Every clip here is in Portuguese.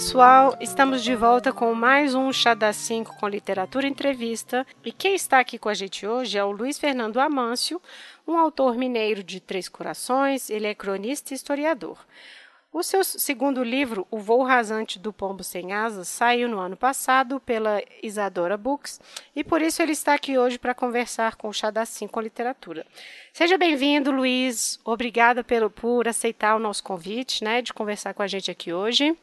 Pessoal, estamos de volta com mais um Chá das 5 com Literatura Entrevista. E quem está aqui com a gente hoje é o Luiz Fernando Amâncio, um autor mineiro de Três Corações, ele é cronista e historiador. O seu segundo livro, O Voo Rasante do Pombo Sem Asas, saiu no ano passado pela Isadora Books e por isso ele está aqui hoje para conversar com o Chá da Sim com Literatura. Seja bem-vindo, Luiz. Obrigada pelo, por aceitar o nosso convite, né, de conversar com a gente aqui hoje.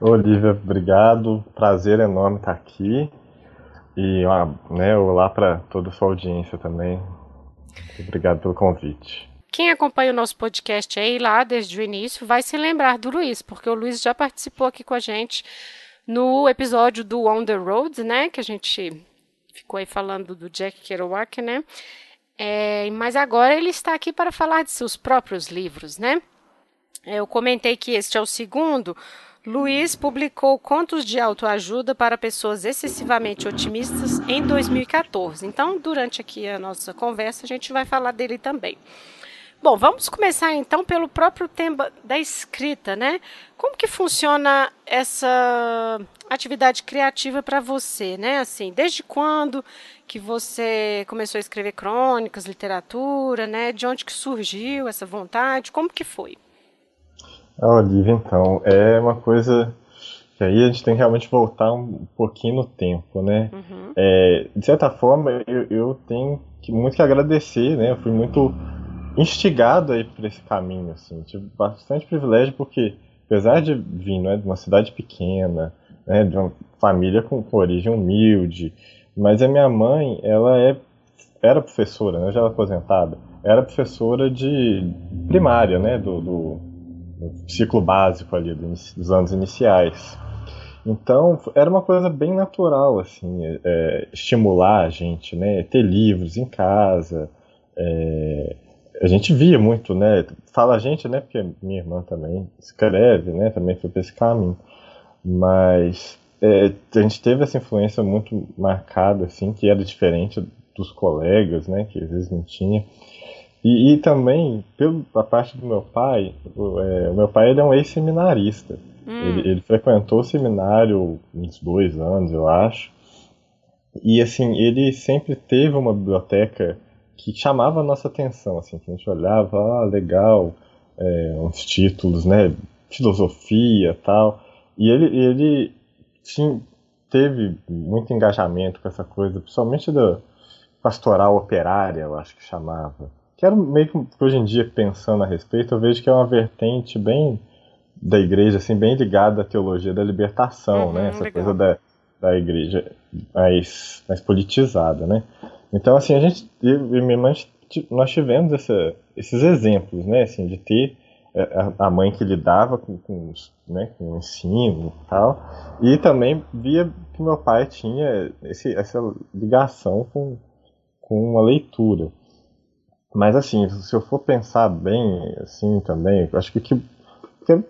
Olivia, obrigado. Prazer enorme estar aqui. E né, olá para toda a sua audiência também. Obrigado pelo convite. Quem acompanha o nosso podcast aí lá desde o início vai se lembrar do Luiz, porque o Luiz já participou aqui com a gente no episódio do On the Road, né? Que a gente ficou aí falando do Jack Kerouac, né? É, mas agora ele está aqui para falar de seus próprios livros, né? Eu comentei que este é o segundo. Luiz publicou Contos de Autoajuda para Pessoas Excessivamente Otimistas em 2014. Então, durante aqui a nossa conversa, a gente vai falar dele também. Bom, vamos começar então pelo próprio tema da escrita, né? Como que funciona essa atividade criativa para você, né? Assim, desde quando que você começou a escrever crônicas, literatura, né? De onde que surgiu essa vontade? Como que foi? A Olivia, então, é uma coisa que aí a gente tem que realmente voltar um pouquinho no tempo, né? Uhum. É, de certa forma, eu, eu tenho que, muito que agradecer, né? Eu fui muito instigado aí por esse caminho, assim. Tive bastante privilégio porque, apesar de vir né, de uma cidade pequena, né, de uma família com, com origem humilde, mas a minha mãe, ela é, era professora, né, já era aposentada, era professora de primária, né, do, do, do ciclo básico ali, dos anos iniciais. Então, era uma coisa bem natural, assim, é, estimular a gente, né, ter livros em casa, é, a gente via muito, né? Fala a gente, né? Porque minha irmã também escreve, né? Também foi para esse caminho. Mas é, a gente teve essa influência muito marcada, assim, que era diferente dos colegas, né? Que às vezes não tinha. E, e também, pela parte do meu pai, o, é, o meu pai ele é um ex-seminarista. Hum. Ele, ele frequentou o seminário uns dois anos, eu acho. E assim, ele sempre teve uma biblioteca que chamava a nossa atenção, assim, que a gente olhava, ah, legal, é, uns títulos, né, filosofia tal, e ele, ele tinha, teve muito engajamento com essa coisa, principalmente da pastoral operária, eu acho que chamava, que era meio que hoje em dia pensando a respeito, eu vejo que é uma vertente bem da igreja, assim, bem ligada à teologia da libertação, uhum, né, essa legal. coisa da, da igreja mais, mais politizada, né. Então, assim, a gente, eu e minha mãe, nós tivemos essa, esses exemplos, né, assim, de ter é, a mãe que lidava com, com, né, com o ensino e tal, e também via que meu pai tinha esse, essa ligação com, com a leitura. Mas assim, se eu for pensar bem, assim, também, eu acho que, que, que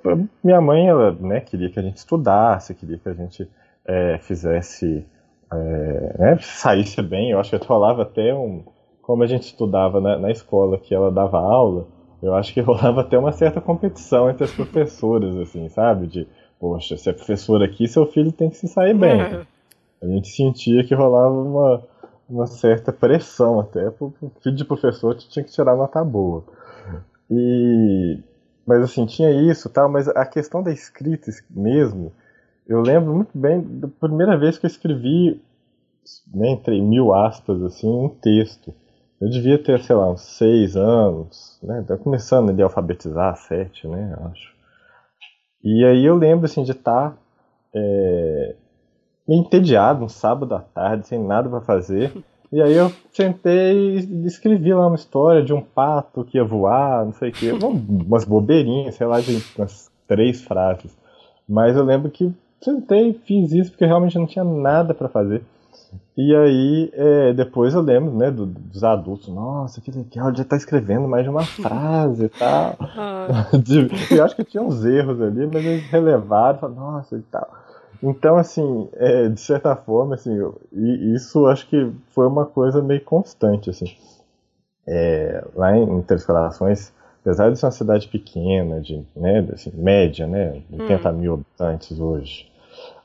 minha mãe, ela, né, queria que a gente estudasse, queria que a gente é, fizesse é, né, saísse bem. Eu acho que rolava até um. Como a gente estudava na, na, escola que ela dava aula, eu acho que rolava até uma certa competição entre as professoras, assim, sabe? De, poxa, se é professora aqui, seu filho tem que se sair bem. A gente sentia que rolava uma, uma certa pressão até, o filho de professor tinha que tirar nota boa. E, mas assim, tinha isso tal, mas a questão da escrita mesmo, eu lembro muito bem da primeira vez que eu escrevi, né, entre mil aspas, assim, um texto. Eu devia ter, sei lá, uns seis anos, né? Tá começando ali a alfabetizar, sete, né? Acho. E aí eu lembro, assim, de estar tá, é, entediado, um sábado à tarde, sem nada para fazer. E aí eu sentei e escrevi lá uma história de um pato que ia voar, não sei o quê. Umas bobeirinhas, sei lá, de umas três frases. Mas eu lembro que sentei, fiz isso porque realmente não tinha nada para fazer. E aí, é, depois eu lembro, né, do, dos adultos, nossa, que legal, já tá escrevendo mais de uma frase e tal. Ah. eu acho que tinha uns erros ali, mas eles relevaram, falaram, nossa, e tal. Então, assim, é, de certa forma, assim, eu, e isso acho que foi uma coisa meio constante, assim. É, lá em, Corações apesar de ser uma cidade pequena, de, né, assim, média, né, 80 hum. mil habitantes hoje,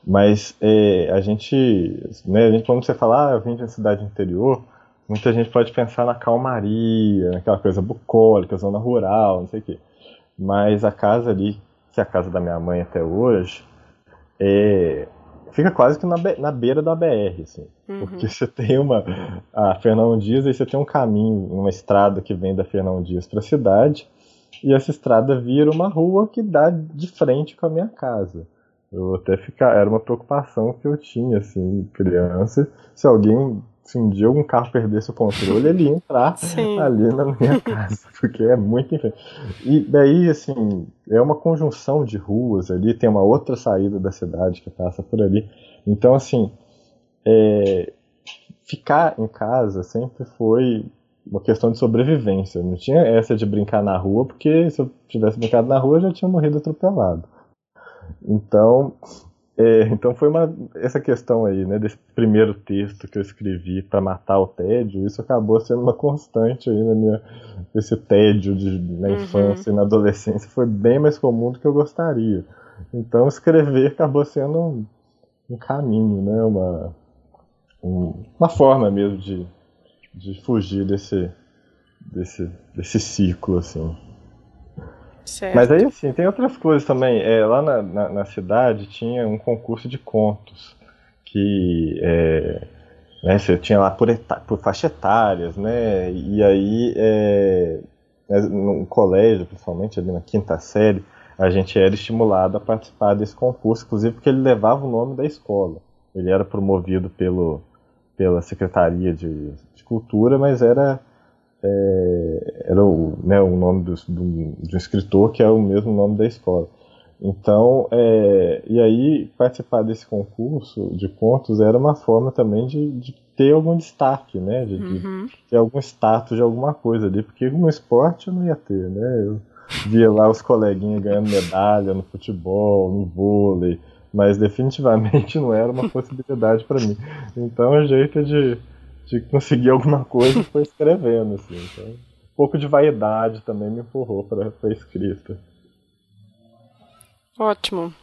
mas é, a gente, né, a gente, quando você fala, ah, eu vim de uma cidade interior, muita gente pode pensar na calmaria, naquela coisa bucólica, zona rural, não sei o quê. Mas a casa ali, que é a casa da minha mãe até hoje, é, fica quase que na, na beira da BR, assim. Uhum. Porque você tem uma. A Fernão Dias, aí você tem um caminho, uma estrada que vem da Fernão Dias para a cidade, e essa estrada vira uma rua que dá de frente com a minha casa. Eu até ficar, era uma preocupação que eu tinha, assim, criança, se alguém se um dia algum carro perdesse o controle, ele ia entrar Sim. ali na minha casa, porque é muito enfim. E daí, assim, é uma conjunção de ruas ali, tem uma outra saída da cidade que passa por ali. Então, assim, é, ficar em casa sempre foi uma questão de sobrevivência. Não tinha essa de brincar na rua, porque se eu tivesse brincado na rua, eu já tinha morrido atropelado. Então, é, então foi uma essa questão aí, né, desse primeiro texto que eu escrevi para matar o tédio, isso acabou sendo uma constante aí na minha esse tédio de, na uhum. infância e na adolescência foi bem mais comum do que eu gostaria. Então escrever acabou sendo um, um caminho, né, uma um, uma forma mesmo de, de fugir desse desse desse ciclo assim. Certo. Mas aí, assim, tem outras coisas também. É, lá na, na, na cidade tinha um concurso de contos que é, né, você tinha lá por, por faixa etárias, né? E aí, é, no colégio, principalmente ali na quinta série, a gente era estimulado a participar desse concurso, inclusive porque ele levava o nome da escola. Ele era promovido pelo, pela Secretaria de, de Cultura, mas era é, era o, né, o nome do, do, de um escritor que é o mesmo nome da escola. Então, é, e aí participar desse concurso de contos era uma forma também de, de ter algum destaque, né? De, uhum. de, ter algum status de alguma coisa ali, porque no esporte eu não ia ter, né? Eu via lá os coleguinhas ganhando medalha no futebol, no vôlei, mas definitivamente não era uma possibilidade para mim. Então, o jeito de de conseguir alguma coisa foi escrevendo, assim. Então, um pouco de vaidade também me empurrou para a escrita. Ótimo.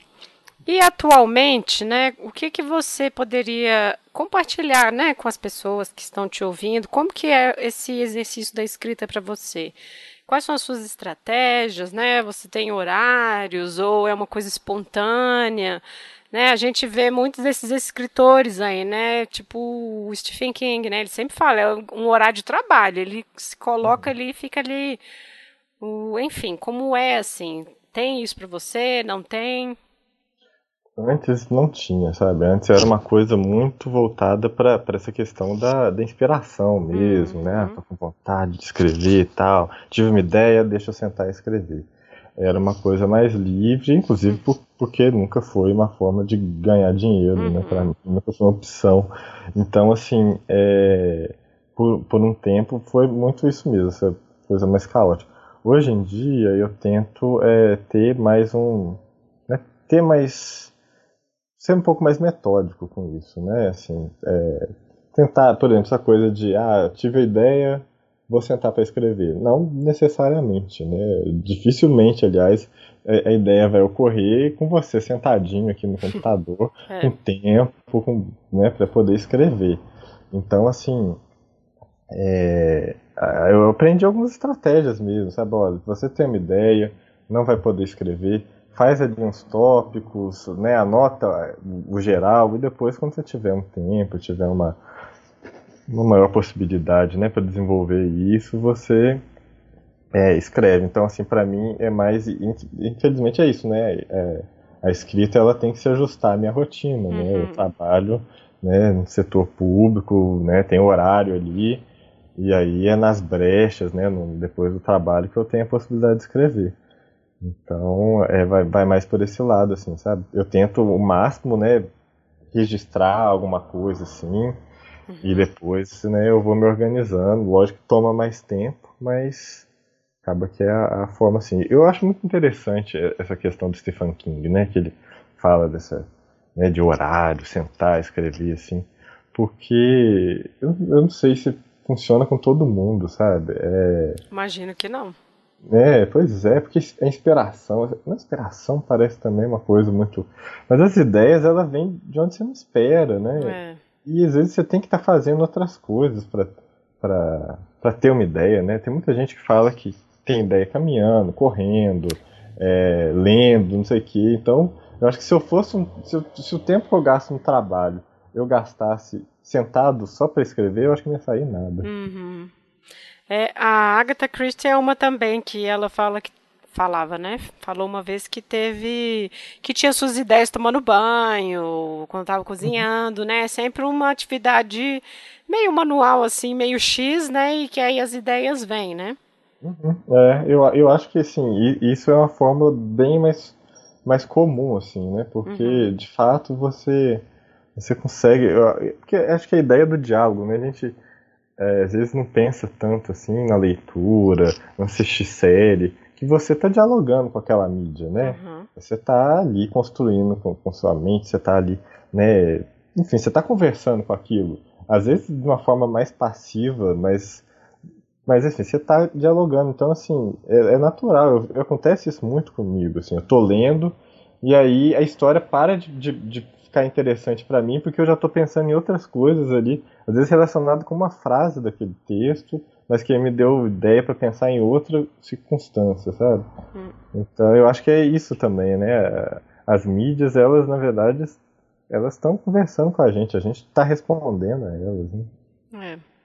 E atualmente, né, o que, que você poderia compartilhar, né, com as pessoas que estão te ouvindo? Como que é esse exercício da escrita para você? Quais são as suas estratégias, né? Você tem horários ou é uma coisa espontânea? Né, a gente vê muitos desses escritores aí, né? Tipo o Stephen King, né? Ele sempre fala, é um horário de trabalho. Ele se coloca ali e fica ali. O, enfim, como é assim? Tem isso para você? Não tem? Antes não tinha, sabe? Antes era uma coisa muito voltada para essa questão da, da inspiração mesmo, né? uhum. né? Tô com vontade de escrever e tal. Tive uma ideia, deixa eu sentar e escrever era uma coisa mais livre, inclusive por, porque nunca foi uma forma de ganhar dinheiro, né, uhum. né? Para mim nunca foi uma opção. Então, assim, é, por, por um tempo foi muito isso mesmo, essa coisa mais caótica. Hoje em dia eu tento é, ter mais um, né, ter mais ser um pouco mais metódico com isso, né? Assim, é, tentar, por exemplo, essa coisa de ah, tive a ideia, vou sentar para escrever. Não necessariamente, né? Dificilmente, aliás, a, ideia vai ocorrer com você sentadinho aqui no computador, é. com tempo, com, né, para poder escrever. Então, assim, é, eu aprendi algumas estratégias mesmo, sabe? Olha, você tem uma ideia, não vai poder escrever, faz ali uns tópicos, né? Anota o geral e depois, quando você tiver um tempo, tiver uma uma maior possibilidade, né, para desenvolver isso, você é, escreve. Então, assim, para mim é mais, infelizmente é isso, né? É, a escrita ela tem que se ajustar à minha rotina, uhum. né? Eu uhum. trabalho, né, no setor público, né, tem horário ali e aí é nas brechas, né, no, depois do trabalho que eu tenho a possibilidade de escrever. Então, é, vai, vai mais por esse lado, assim, sabe? Eu tento o máximo, né, registrar alguma coisa, assim. E depois, né, eu vou me organizando. Lógico que toma mais tempo, mas acaba que é a, a, forma assim. Eu acho muito interessante essa questão do Stephen King, né, que ele fala dessa, né, de horário, sentar, escrever assim, porque eu, eu não sei se funciona com todo mundo, sabe? É... Imagino que não. É, pois é, porque a inspiração, a inspiração parece também uma coisa muito. Mas as ideias, ela vem de onde você não espera, né? É. E às vezes você tem que estar tá fazendo outras coisas para ter uma ideia, né? Tem muita gente que fala que tem ideia caminhando, correndo, é, lendo, não sei o quê. Então, eu acho que se eu fosse um, se, eu, se, o tempo que eu gasto no trabalho eu gastasse sentado só para escrever, eu acho que não ia sair nada. Uhum. É, a Agatha Christie é uma também que ela fala que falava, né? Falou uma vez que teve que tinha suas ideias tomando banho, quando estava cozinhando, uhum. né? Sempre uma atividade meio manual assim, meio X, né? E que aí as ideias vêm, né? Uhum. É, eu, eu acho que assim, isso é uma fórmula bem mais, mais comum, assim, né? Porque uhum. de fato você você consegue. Porque acho que a ideia do diálogo, né? A gente é, às vezes não pensa tanto assim na leitura, não assistir série, que você está dialogando com aquela mídia, né? Uhum. Você está ali construindo com, com, sua mente, você está ali, né? Enfim, você está conversando com aquilo. Às vezes de uma forma mais passiva, mas, mas assim, você está dialogando. Então, assim, é, é natural. Eu, acontece isso muito comigo. Assim, eu estou lendo e aí a história para de, de, de ficar interessante para mim, porque eu já estou pensando em outras coisas ali, às vezes relacionado com uma frase daquele texto, mas que me deu ideia para pensar em outra circunstância, sabe? Hum. Então eu acho que é isso também, né? As mídias, elas na verdade, elas estão conversando com a gente, a gente está respondendo a elas, né? É.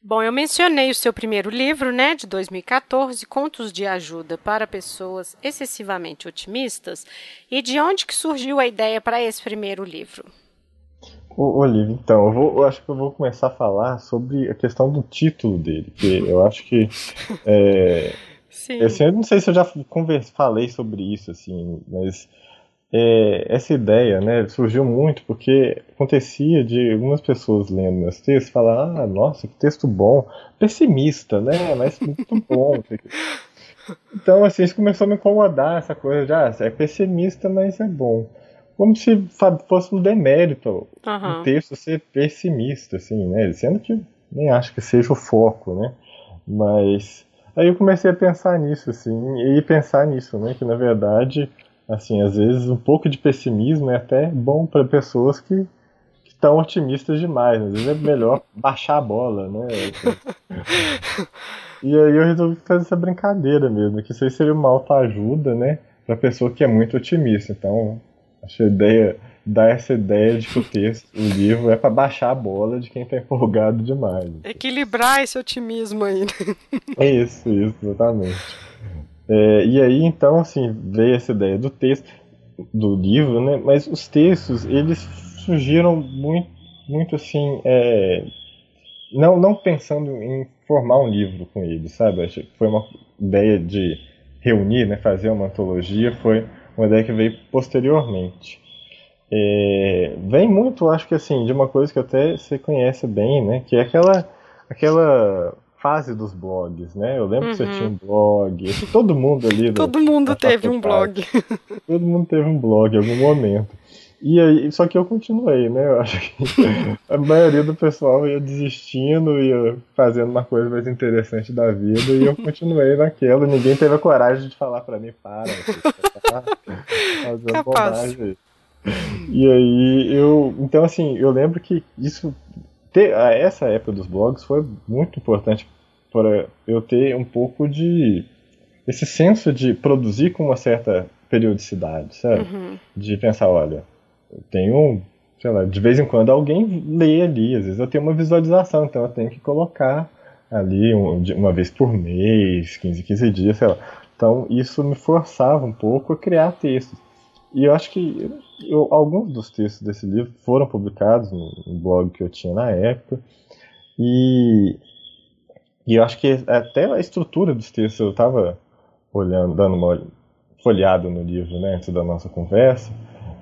Bom, eu mencionei o seu primeiro livro, né, de 2014, Contos de Ajuda para Pessoas Excessivamente Otimistas. E de onde que surgiu a ideia para esse primeiro livro? Olivia, então, eu, vou, eu, acho que eu vou começar a falar sobre a questão do título dele, que eu acho que. É, Sim. Assim, eu não sei se eu já converse, falei sobre isso, assim, mas é, essa ideia né, surgiu muito porque acontecia de algumas pessoas lendo meus textos falar, ah, nossa, que texto bom, pessimista, né? Mas muito bom. Então, assim, isso começou a me incomodar, essa coisa de, ah, é pessimista, mas é bom. Como se fosse um demérito uhum. o texto ser pessimista, assim, né? Sendo que nem acho que seja o foco, né? Mas aí eu comecei a pensar nisso, assim, e pensar nisso, né? Que na verdade assim, às vezes um pouco de pessimismo é até bom para pessoas que estão otimistas demais. Às vezes é melhor baixar a bola, né? e aí eu resolvi fazer essa brincadeira mesmo, que isso aí seria uma autoajuda, né? Pra pessoa que é muito otimista. Então, acho a ideia, dar essa ideia de que o texto, o livro, é para baixar a bola de quem tá empolgado demais. Equilibrar esse otimismo aí. Né? É isso, isso, exatamente. É, e aí, então, assim, veio essa ideia do texto, do livro, né? Mas os textos, eles surgiram muito, muito assim, é, não, não pensando em formar um livro com eles, sabe? Foi uma ideia de reunir, né? Fazer uma antologia, foi uma ideia que veio posteriormente. É, vem muito, acho que assim, de uma coisa que até você conhece bem, né? Que é aquela, aquela fase dos blogs, né? Eu lembro uhum. que você uhum. tinha um blog, todo mundo ali. todo mundo teve um blog. Todo mundo teve um blog em algum momento. E aí, só que eu continuei, né? Eu acho que a maioria do pessoal ia desistindo, ia fazendo uma coisa mais interessante da vida, e eu continuei naquela. Ninguém teve a coragem de falar para mim, para, tá fazendo bobagem. E aí eu. Então, assim, eu lembro que isso ter, essa época dos blogs foi muito importante para eu ter um pouco de esse senso de produzir com uma certa periodicidade, sabe? Uhum. De pensar, olha, eu tenho, sei lá, de vez em quando alguém lê ali, às vezes eu tenho uma visualização, então eu tenho que colocar ali uma vez por mês, 15, 15 dias, sei lá. Então isso me forçava um pouco a criar textos. E eu acho que eu, alguns dos textos desse livro foram publicados no, no, blog que eu tinha na época. E, e eu acho que até a estrutura dos textos eu estava olhando, dando uma folhada no livro né, antes da nossa conversa.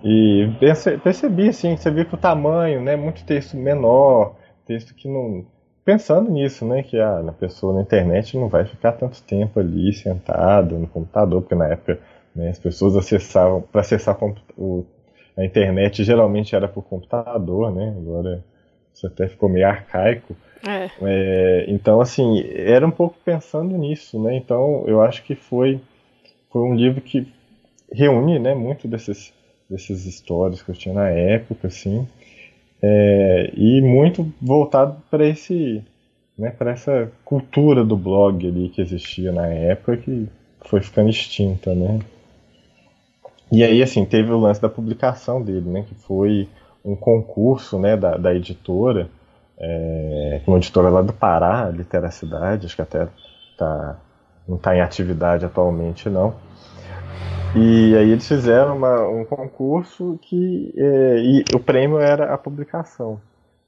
E percebi assim, você vê que o tamanho, né, muito texto menor, texto que não pensando nisso, né, que a, a pessoa na internet não vai ficar tanto tempo ali sentado no computador, porque na época né? As pessoas acessavam, para acessar o, a internet geralmente era por computador, né? Agora isso até ficou meio arcaico. É. É, então, assim, era um pouco pensando nisso, né? Então, eu acho que foi, foi um livro que reúne, né, muito desses, desses histórias que eu tinha na época, assim, é, e muito voltado para esse, né, para essa cultura do blog ali que existia na época que foi ficando extinta, né? E aí, assim, teve o lance da publicação dele, né, que foi um concurso, né, da, da editora, é, uma editora lá do Pará, Literacidade, acho que até tá, não está em atividade atualmente, não. E aí eles fizeram uma, um concurso que é, e o prêmio era a publicação.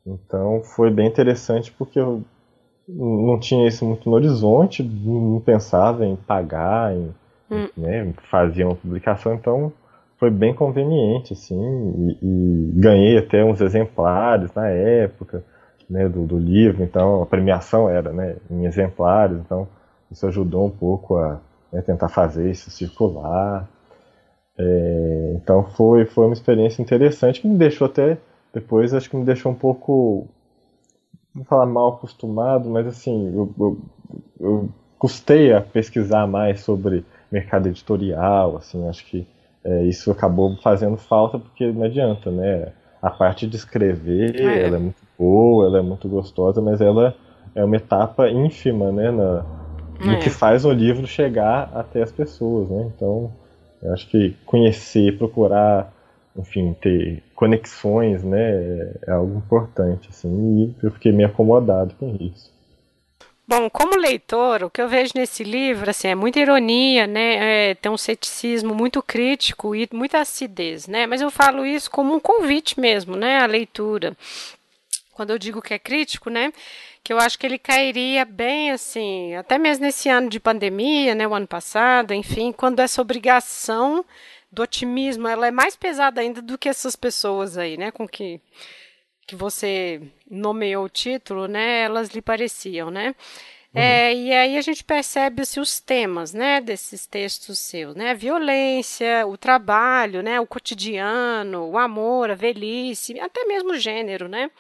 Então foi bem interessante porque eu não tinha isso muito no horizonte, não pensava em pagar, em hum. né, fazer uma publicação, então foi bem conveniente, assim, e, e ganhei até uns exemplares na época né, do, do, livro, então a premiação era né, em exemplares, então isso ajudou um pouco a né, tentar fazer isso circular. É, então foi, foi uma experiência interessante que me deixou até depois acho que me deixou um pouco não vou falar mal acostumado, mas assim eu, eu, eu custei a pesquisar mais sobre mercado editorial, assim acho que é, isso acabou fazendo falta porque não adianta, né? A parte de escrever, é. ela é muito boa, ela é muito gostosa, mas ela é uma etapa ínfima, né, na, no é. que faz o livro chegar até as pessoas, né? Então, eu acho que conhecer, procurar, enfim, ter conexões, né, é algo importante, assim, e eu fiquei meio acomodado com isso. Bom, como leitor, o que eu vejo nesse livro assim, é muita ironia, né? É, tem um ceticismo muito crítico e muita acidez, né? Mas eu falo isso como um convite mesmo, né? A leitura quando eu digo que é crítico, né? Que eu acho que ele cairia bem assim, até mesmo nesse ano de pandemia, né? O ano passado, enfim, quando essa obrigação do otimismo, ela é mais pesada ainda do que essas pessoas aí, né? Com que que você nomeou o título, né? Elas lhe pareciam, né? Uhum. É, e aí a gente percebe assim, os temas né, desses textos seus, né? A violência, o trabalho, né, o cotidiano, o amor, a velhice, até mesmo o gênero, né?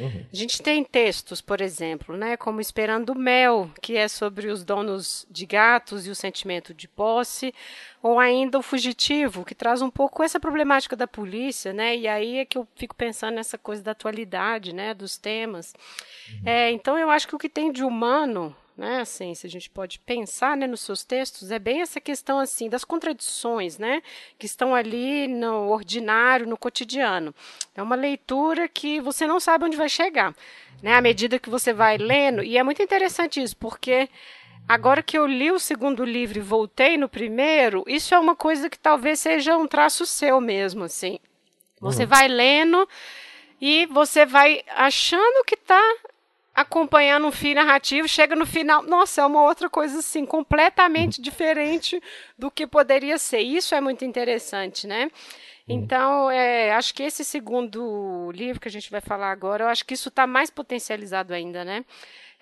Uhum. A gente tem textos, por exemplo, né, como Esperando o Mel, que é sobre os donos de gatos e o sentimento de posse, ou ainda O Fugitivo, que traz um pouco essa problemática da polícia, né? E aí é que eu fico pensando nessa coisa da atualidade, né, dos temas. Uhum. É, então eu acho que o que tem de humano né? Assim, se a gente pode pensar, né, nos seus textos, é bem essa questão assim das contradições, né, que estão ali no ordinário, no cotidiano. É uma leitura que você não sabe onde vai chegar, né? À medida que você vai lendo, e é muito interessante isso, porque Agora que eu li o segundo livro e voltei no primeiro, isso é uma coisa que talvez seja um traço seu mesmo, assim. Você uhum. vai lendo e você vai achando que está acompanhando um fio narrativo, chega no final, nossa, é uma outra coisa assim, completamente diferente do que poderia ser. Isso é muito interessante, né? Então, é, acho que esse segundo livro que a gente vai falar agora, eu acho que isso está mais potencializado ainda, né?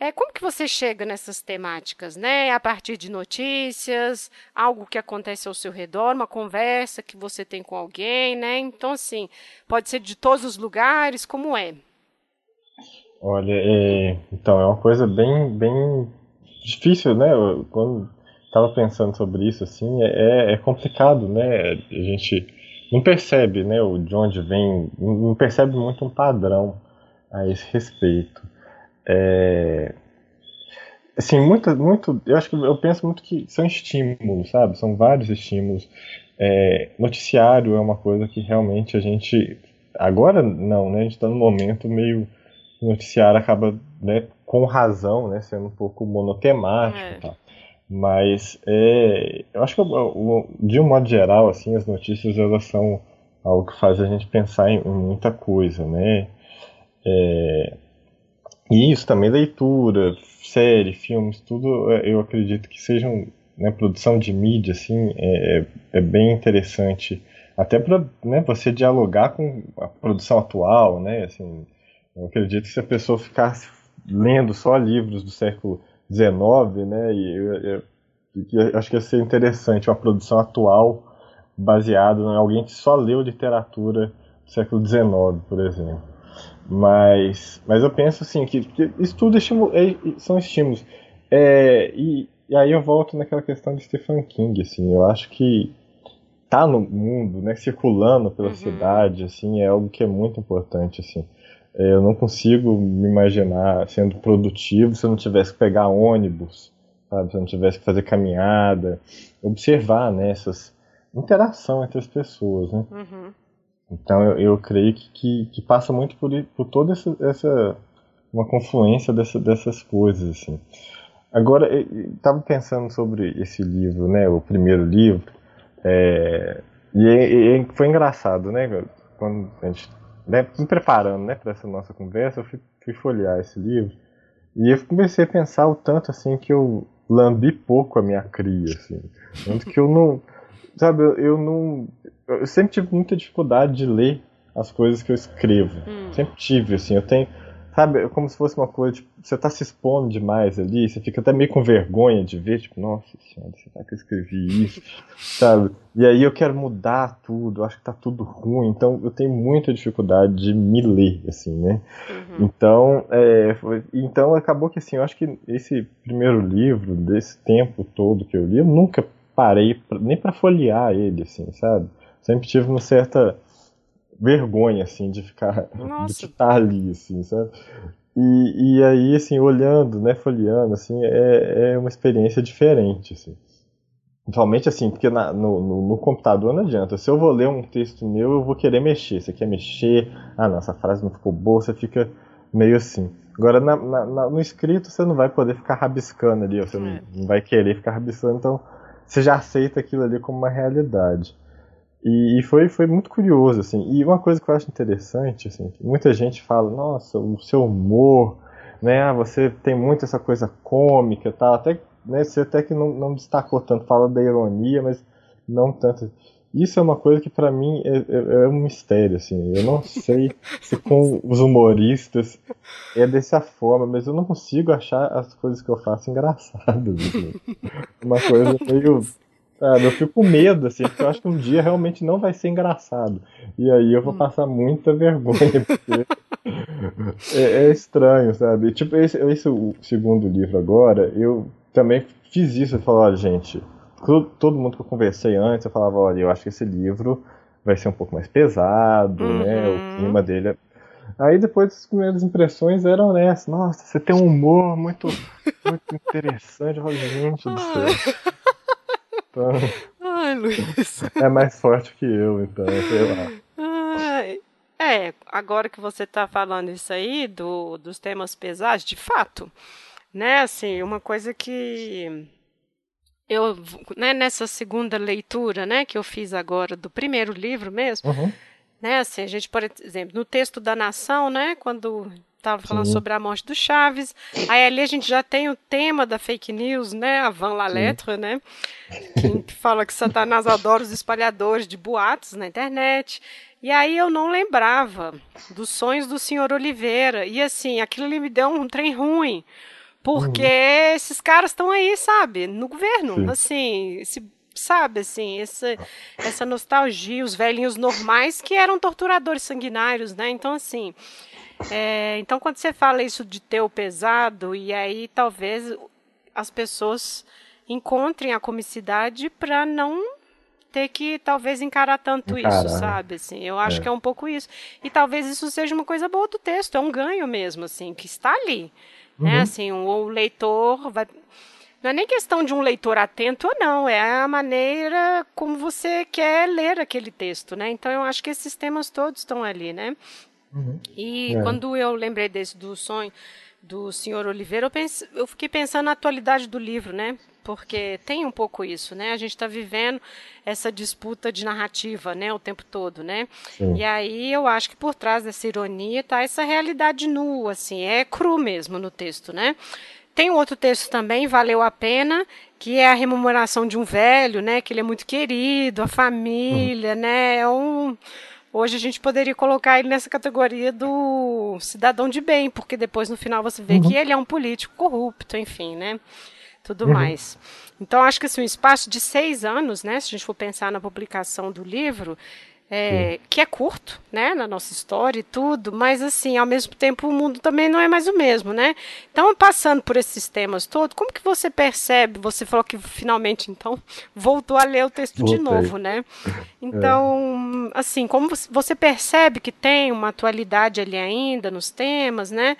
É, como que você chega nessas temáticas, né? A partir de notícias, algo que acontece ao seu redor, uma conversa que você tem com alguém, né? Então, assim, pode ser de todos os lugares, como é? Olha, é, então é uma coisa bem, bem difícil, né? Eu, quando estava pensando sobre isso, assim, é, é complicado, né? A gente não percebe, né? De onde vem, não percebe muito um padrão a esse respeito. É, assim, muito, muito, eu acho que eu penso muito que são estímulos, sabe? São vários estímulos. É, noticiário é uma coisa que realmente a gente agora não, né? A gente está num momento meio o noticiário acaba, né, com razão, né, sendo um pouco monotemático é. Tá? Mas é, eu acho que de um modo geral, assim, as notícias elas são algo que faz a gente pensar em, muita coisa, né? É, e isso também leitura, série, filmes, tudo é, eu acredito que sejam né, produção de mídia, assim, é, é, é bem interessante até para né, você dialogar com a produção atual, né? Assim, eu acredito que se a pessoa ficasse lendo só livros do século XIX, né, e eu, acho que ia ser interessante uma produção atual baseada em alguém que só leu literatura do século XIX, por exemplo. Mas, mas eu penso assim que, isso tudo é, são estímulos. É, e, e aí eu volto naquela questão de Stephen King, assim, eu acho que tá no mundo, né, circulando pela uhum. cidade, assim, é algo que é muito importante, assim. É, eu não consigo me imaginar sendo produtivo se eu não tivesse que pegar ônibus, sabe, se eu não tivesse que fazer caminhada, observar, né, essas interação entre as pessoas, né. Uhum. Então eu, eu creio que, que, que, passa muito por, por toda essa, essa uma confluência dessa, dessas coisas, assim. Agora, estava pensando sobre esse livro, né, o primeiro livro, é, e, e, foi engraçado, né, quando a gente, né, me preparando, né, para essa nossa conversa, eu fui, fui, folhear esse livro e eu comecei a pensar o tanto, assim, que eu lambi pouco a minha cria, assim, tanto que eu não, sabe, eu, eu não, eu sempre tive muita dificuldade de ler as coisas que eu escrevo, hum. sempre tive, assim, eu tenho Sabe, é como se fosse uma coisa, tipo, você tá se expondo demais ali, você fica até meio com vergonha de ver, tipo, nossa senhora, será que eu escrevi isso? sabe? E aí eu quero mudar tudo, eu acho que tá tudo ruim, então eu tenho muita dificuldade de me ler, assim, né? Uhum. Então, é, foi, então acabou que assim, eu acho que esse primeiro livro, desse tempo todo que eu li, eu nunca parei pra, nem para folhear ele, assim, sabe? Sempre tive uma certa vergonha, assim, de ficar, Nossa. de estar ali, assim, sabe? E, e aí, assim, olhando, né, folheando, assim, é, é uma experiência diferente, assim. Principalmente assim, porque na, no, no, no, computador não adianta. Se eu vou ler um texto meu, eu vou querer mexer. Você quer mexer? Ah, não, essa frase não ficou boa, você fica meio assim. Agora, na, na, no escrito, você não vai poder ficar rabiscando ali, você é. não, não vai querer ficar rabiscando, então você já aceita aquilo ali como uma realidade. E, e, foi, foi muito curioso, assim. E uma coisa que eu acho interessante, assim, muita gente fala, nossa, o seu humor, né, ah, você tem muito essa coisa cômica e tal, até, né, você até que não, não destacou tanto, fala da ironia, mas não tanto. Isso é uma coisa que para mim é, é, é, um mistério, assim. Eu não sei se com os humoristas é dessa forma, mas eu não consigo achar as coisas que eu faço engraçadas. Assim. Uma coisa meio Sabe, eu fico com medo, assim, porque eu acho que um dia realmente não vai ser engraçado. E aí eu vou hum. passar muita vergonha, porque é, é, estranho, sabe? Tipo, esse, esse o segundo livro agora, eu também fiz isso, eu falei, olha, gente, todo, mundo que eu conversei antes, eu falava, olha, eu acho que esse livro vai ser um pouco mais pesado, uhum. né? O uhum. clima dele é... Aí depois as primeiras impressões eram nessas, nossa, você tem um humor muito, muito interessante, eu falei, gente do céu. Então, Ai, Luiz. É mais forte que eu, então, sei lá. Ai, é, agora que você está falando isso aí, do, dos temas pesados, de fato, né, assim, uma coisa que eu, né, nessa segunda leitura, né, que eu fiz agora do primeiro livro mesmo, uhum. né, assim, a gente, por exemplo, no texto da Nação, né, quando estava falando Sim. sobre a morte do Chaves. Aí ali a gente já tem o tema da fake news, né? A Van La Lettre, né? Que fala que Satanás adora os espalhadores de boatos na internet. E aí eu não lembrava dos sonhos do senhor Oliveira. E assim, aquilo ali me deu um trem ruim. Porque uhum. esses caras estão aí, sabe? No governo. Sim. Assim, esse sabe, assim, essa, essa nostalgia, os velhinhos normais que eram torturadores sanguinários, né? Então, assim, é, então, quando você fala isso de ter o pesado, e aí talvez as pessoas encontrem a comicidade para não ter que talvez encarar tanto isso, sabe? Assim, eu acho é. que é um pouco isso. E talvez isso seja uma coisa boa do texto, é um ganho mesmo, assim, que está ali. Né? Uhum. Né? Assim, o, o leitor vai. Não é nem questão de um leitor atento ou não, é a maneira como você quer ler aquele texto, né? Então eu acho que esses temas todos estão ali, né? Uhum. E é. quando eu lembrei desse do sonho do senhor Oliveira, eu, pense, eu fiquei pensando na atualidade do livro, né? Porque tem um pouco isso, né? A gente está vivendo essa disputa de narrativa, né? O tempo todo, né? Sim. E aí eu acho que por trás dessa ironia está essa realidade nua, assim, é cru mesmo no texto, né? Tem outro texto também, Valeu a Pena, que é a rememoração de um velho, né? Que ele é muito querido, a família, uhum. né? É um Hoje a gente poderia colocar ele nessa categoria do cidadão de bem, porque depois no final você vê uhum. que ele é um político corrupto, enfim, né? Tudo uhum. mais. Então acho que assim, um espaço de seis anos, né? Se a gente for pensar na publicação do livro, é, que é curto, né, na nossa história e tudo, mas assim, ao mesmo tempo o mundo também não é mais o mesmo, né? Então, passando por esses temas todos, como que você percebe? Você falou que finalmente, então, voltou a ler o texto Voltei. de novo, né? Então, é. assim, como você percebe que tem uma atualidade ali ainda nos temas, né?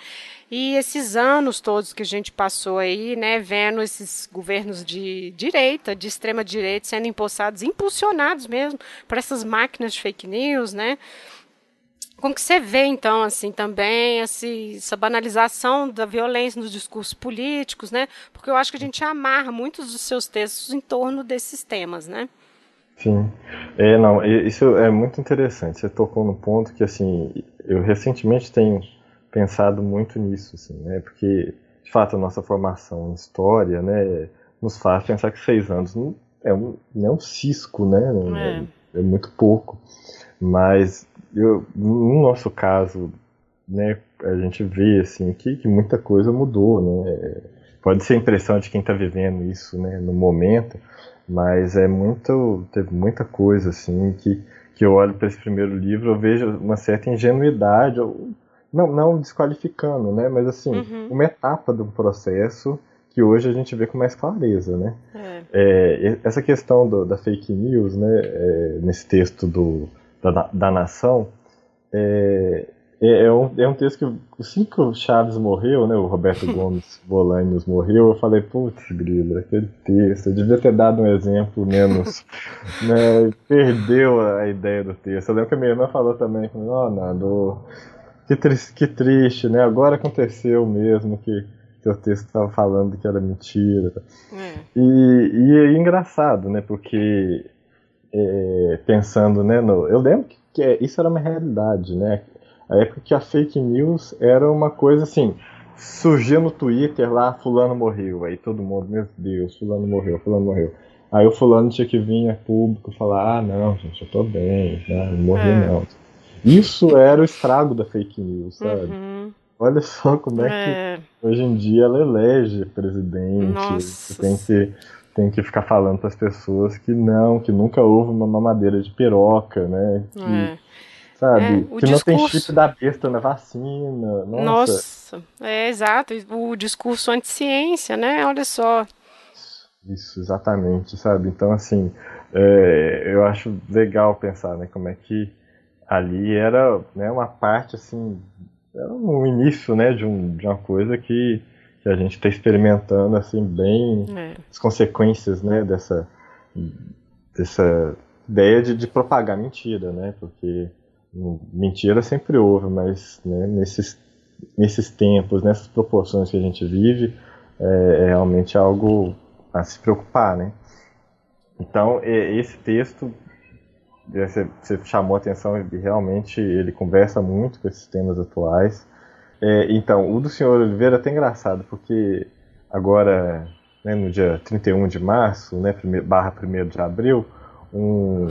E esses anos todos que a gente passou aí, né, vendo esses governos de direita, de extrema direita, sendo impulsados, impulsionados mesmo por essas máquinas de fake news, né? Como que você vê, então, assim, também esse, essa banalização da violência nos discursos políticos, né? Porque eu acho que a gente amarra muitos dos seus textos em torno desses temas, né? Sim. É, não, isso é muito interessante. Você tocou no ponto que, assim, eu recentemente tenho pensado muito nisso, assim, né? Porque, de fato, a nossa formação em história, né, nos faz pensar que seis anos não é um, não é um cisco, né? É. é, é muito pouco. Mas, eu, no nosso caso, né, a gente vê, assim, que, que muita coisa mudou, né? Pode ser a impressão de quem está vivendo isso, né, no momento, mas é muito, teve muita coisa, assim, que que eu olho para esse primeiro livro, eu vejo uma certa ingenuidade, não, não desqualificando, né? Mas assim, uhum. uma etapa do processo que hoje a gente vê com mais clareza, né? É. É, essa questão do, da fake news, né? É, nesse texto do, da, da nação, é, é, é, um, é um texto que assim que o Chaves morreu, né? O Roberto Gomes Bolaños morreu, eu falei, putz, grilo, aquele texto, eu devia ter dado um exemplo menos, né? Perdeu a ideia do texto. Eu lembro que a minha irmã falou também, oh, Nando, que, triste, que triste, né? Agora aconteceu mesmo que o texto estava falando que era mentira. É. E, e é engraçado, né? Porque é, pensando, né? No, eu lembro que, que é, isso era uma realidade, né? A época que a fake news era uma coisa assim, surgia no Twitter lá, fulano morreu, aí todo mundo, meu Deus, fulano morreu, fulano morreu. Aí o fulano tinha que vir a público falar, ah não, gente, eu tô bem, né? não morri é. não. Isso era o estrago da fake news, sabe? Uhum. Olha só como é, é, que hoje em dia ela elege presidente. Tem que, tem que ficar falando para as pessoas que não, que nunca houve uma mamadeira de piroca, né? Que, é. Sabe? É, que discurso... não tem chip da besta na vacina. Nossa. Nossa, é exato. O discurso anti-ciência, né? Olha só. Isso, exatamente, sabe? Então, assim, é, eu acho legal pensar, né? Como é que ali era né, uma parte assim, era um início né, de, um, de uma coisa que, que a gente está experimentando assim bem é. as consequências né, dessa, dessa ideia de, de propagar mentira, né? Porque mentira sempre houve, mas né, nesses, nesses tempos, nessas proporções que a gente vive, é, é realmente algo a se preocupar, né? Então, esse texto você, você chamou a atenção realmente ele conversa muito com esses temas atuais. É, então, o do senhor Oliveira é até engraçado, porque agora, né, no dia 31 de março, né, barra 1 de abril, um,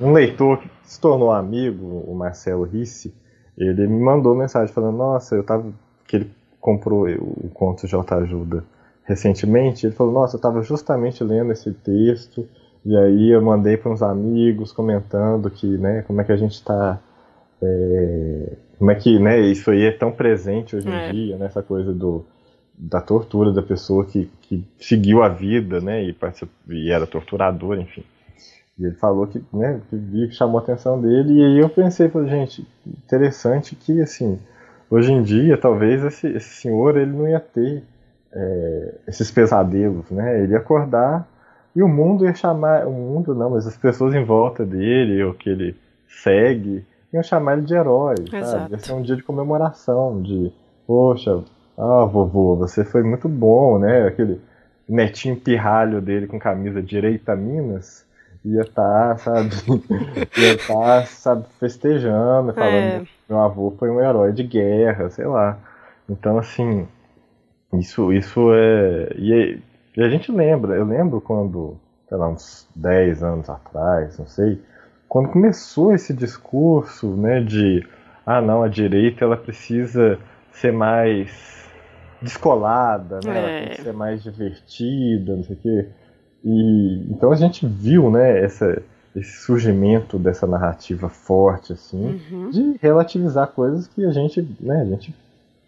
um leitor que se tornou amigo, o Marcelo Risse, ele me mandou mensagem falando, nossa, eu tava. que ele comprou o conto de autoajuda recentemente, ele falou, nossa, eu estava justamente lendo esse texto e aí eu mandei para uns amigos comentando que, né, como é que a gente está é, como é que, né, isso aí é tão presente hoje em é. dia, né, essa coisa do da tortura da pessoa que, que seguiu a vida, né, e, e era torturador, enfim. E ele falou que, né, que viu que chamou a atenção dele, e aí eu pensei, falei, gente, interessante que, assim, hoje em dia, talvez esse, esse senhor, ele não ia ter é, esses pesadelos, né, ele ia acordar e o mundo ia chamar. O mundo não, mas as pessoas em volta dele, ou que ele segue, iam chamar ele de herói, Exato. sabe? Ia ser um dia de comemoração, de poxa, ah, vovô, você foi muito bom, né? Aquele netinho pirralho dele com camisa direita Minas ia estar, tá, sabe, ia estar, tá, sabe, festejando, falando é. que meu avô foi um herói de guerra, sei lá. Então, assim, isso, isso é. E e a gente lembra, eu lembro quando, sei lá, uns 10 anos atrás, não sei, quando começou esse discurso, né, de ah, não, a direita ela precisa ser mais descolada, né, é. ela tem que ser mais divertida, não sei o quê. E então a gente viu, né, essa esse surgimento dessa narrativa forte, assim, uhum. de relativizar coisas que a gente, né, a gente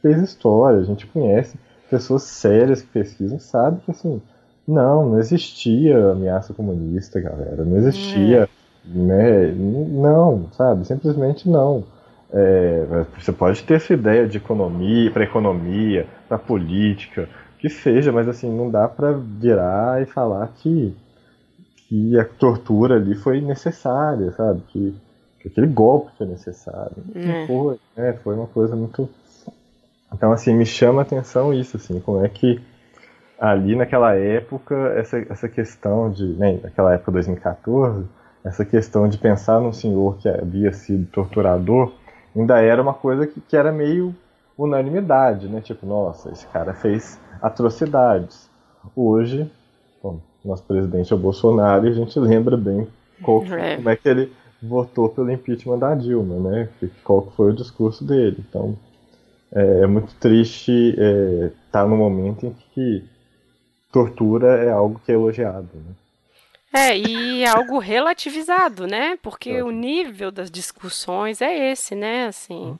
fez história, a gente conhece pessoas sérias que pesquisam, sabe que assim, não, não existia ameaça comunista, galera, não existia, né, não, sabe, simplesmente não. É, você pode ter essa ideia de economia, para economia, para política, que seja, mas assim, não dá para virar e falar que que a tortura ali foi necessária, sabe? Que, que aquele golpe foi necessário. É. Foi, né? foi uma coisa muito. Então, assim, me chama a atenção isso, assim, como é que ali naquela época, essa, essa questão de. Né, naquela época, 2014, essa questão de pensar num senhor que havia sido torturador ainda era uma coisa que, que era meio unanimidade, né? Tipo, nossa, esse cara fez atrocidades. Hoje, bom, nosso presidente é o Bolsonaro e a gente lembra bem qual, é. como é que ele votou pelo impeachment da Dilma, né? Qual foi o discurso dele. Então, é, é muito triste estar é, tá no momento em que tortura é algo que é elogiado, né? É, e é algo relativizado, né? Porque é. o nível das discussões é esse, né? Assim.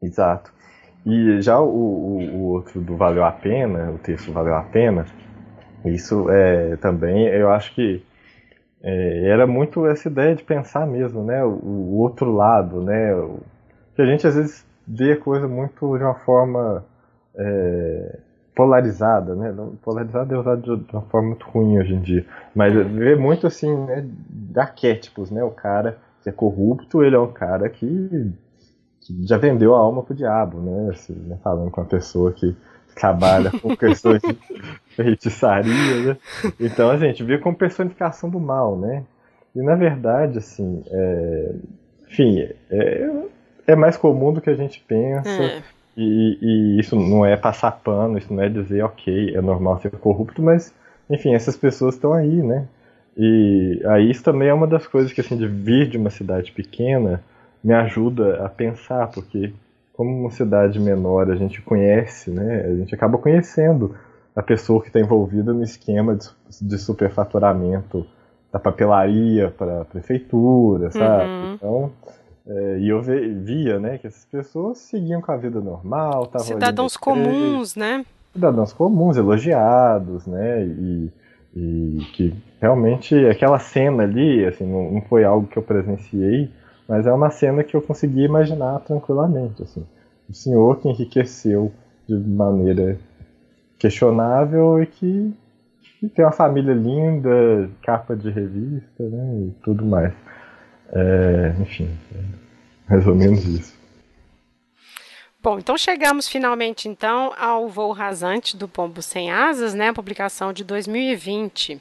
Exato. E já o, o, o outro do Valeu a Pena, o texto Valeu a Pena, isso é, também, eu acho que é, era muito essa ideia de pensar mesmo, né, o, o, outro lado, né, o, que a gente às vezes vê a coisa muito de uma forma é, polarizada, né, polarizada é usado de, uma forma muito ruim hoje em dia, mas vê muito assim, né, de arquétipos, né, o cara que é corrupto, ele é um cara que, que já vendeu a alma pro diabo, né, assim, né, falando com uma pessoa que trabalha com questões de feitiçaria, né? Então a gente vê como personificação do mal, né? E na verdade, assim, é... enfim, é... é mais comum do que a gente pensa. É. E, e, isso não é passar pano, isso não é dizer, ok, é normal ser corrupto, mas, enfim, essas pessoas estão aí, né? E aí isso também é uma das coisas que, assim, de vir de uma cidade pequena me ajuda a pensar, porque como uma cidade menor a gente conhece, né? A gente acaba conhecendo a pessoa que está envolvida no esquema de, de superfaturamento da papelaria para a prefeitura, sabe? Uhum. Então, é, e eu via, né, que essas pessoas seguiam com a vida normal, cidadãos comuns, né? Cidadãos comuns, elogiados, né? E, e que realmente aquela cena ali, assim, não, não foi algo que eu presenciei, mas é uma cena que eu consegui imaginar tranquilamente, assim. O senhor que enriqueceu de maneira questionável e que, que tem uma família linda, capa de revista, né, e tudo mais. É, enfim, é mais ou menos isso. Bom, então chegamos finalmente então ao voo rasante do Pombo Sem Asas, né, a publicação de 2020.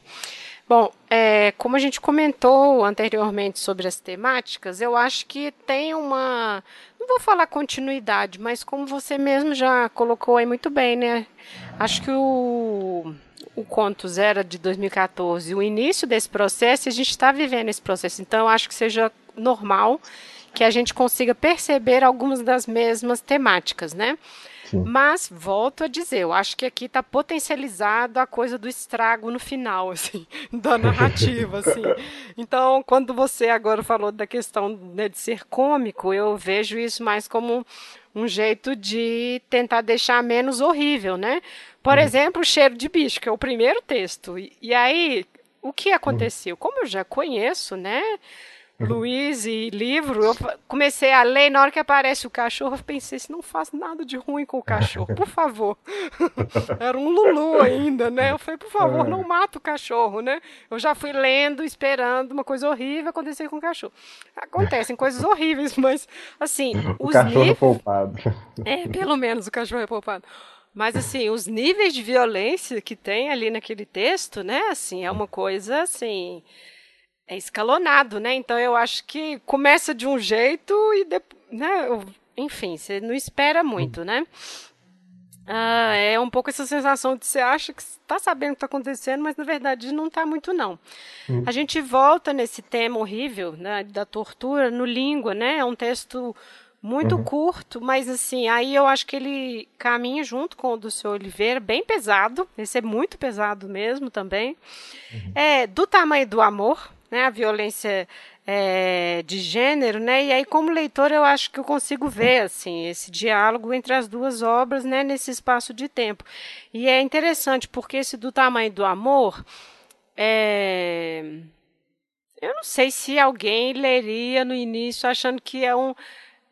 Bom, é, como a gente comentou anteriormente sobre as temáticas, eu acho que tem uma. Não vou falar continuidade, mas como você mesmo já colocou aí muito bem, né? Acho que o, o Contos era de 2014, o início desse processo, e a gente está vivendo esse processo. Então, acho que seja normal que a gente consiga perceber algumas das mesmas temáticas, né? Mas, volto a dizer, eu acho que aqui está potencializado a coisa do estrago no final, assim, da narrativa, assim. Então, quando você agora falou da questão né, de ser cômico, eu vejo isso mais como um jeito de tentar deixar menos horrível, né? Por uhum. exemplo, o cheiro de bicho, que é o primeiro texto. E, e aí, o que aconteceu? Como eu já conheço, né? Luiz e livro, eu comecei a ler, na hora que aparece o cachorro, eu pensei, se não faço nada de ruim com o cachorro, por favor. Era um Lulu ainda, né? Eu falei, por favor, não mata o cachorro, né? Eu já fui lendo, esperando uma coisa horrível acontecer com o cachorro. Acontecem coisas horríveis, mas, assim, o os cachorro níveis... poupado. É, pelo menos o cachorro é poupado. Mas, assim, os níveis de violência que tem ali naquele texto, né? Assim, é uma coisa, assim é escalonado, né? Então eu acho que começa de um jeito e depois, né? Enfim, você não espera muito, né? Ah, é um pouco essa sensação de você acha que está sabendo o que está acontecendo, mas na verdade não está muito não. Hum. A gente volta nesse tema horrível né, da tortura no língua, né? É um texto muito uhum. curto, mas assim, aí eu acho que ele caminha junto com o do seu Oliveira, bem pesado. Esse é muito pesado mesmo também. Uhum. É do tamanho do amor, né, a violência é, de gênero, né? E aí, como leitor, eu acho que eu consigo ver assim esse diálogo entre as duas obras, né, nesse espaço de tempo. E é interessante porque esse do tamanho do amor, é... eu não sei se alguém leria no início achando que é um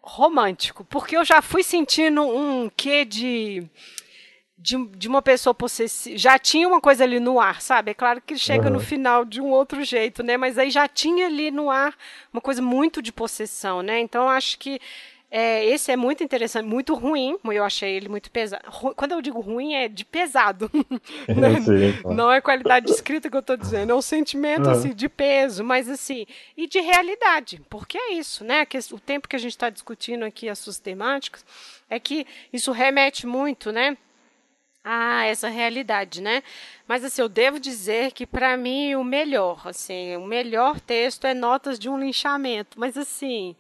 romântico, porque eu já fui sentindo um quê de de, de uma pessoa possessiva. Já tinha uma coisa ali no ar, sabe? É claro que chega uhum. no final de um outro jeito, né? Mas aí já tinha ali no ar uma coisa muito de possessão, né? Então acho que é, esse é muito interessante, muito ruim. Eu achei ele muito pesado. Quando eu digo ruim, é de pesado. né? Sim, Não é qualidade de escrita que eu estou dizendo, é um sentimento uhum. assim, de peso, mas assim, e de realidade. Porque é isso, né? Que o tempo que a gente está discutindo aqui as suas temáticas é que isso remete muito, né? a essa realidade, né? Mas assim, eu devo dizer que para mim o melhor, assim, o melhor texto é Notas de um Linchamento, mas assim,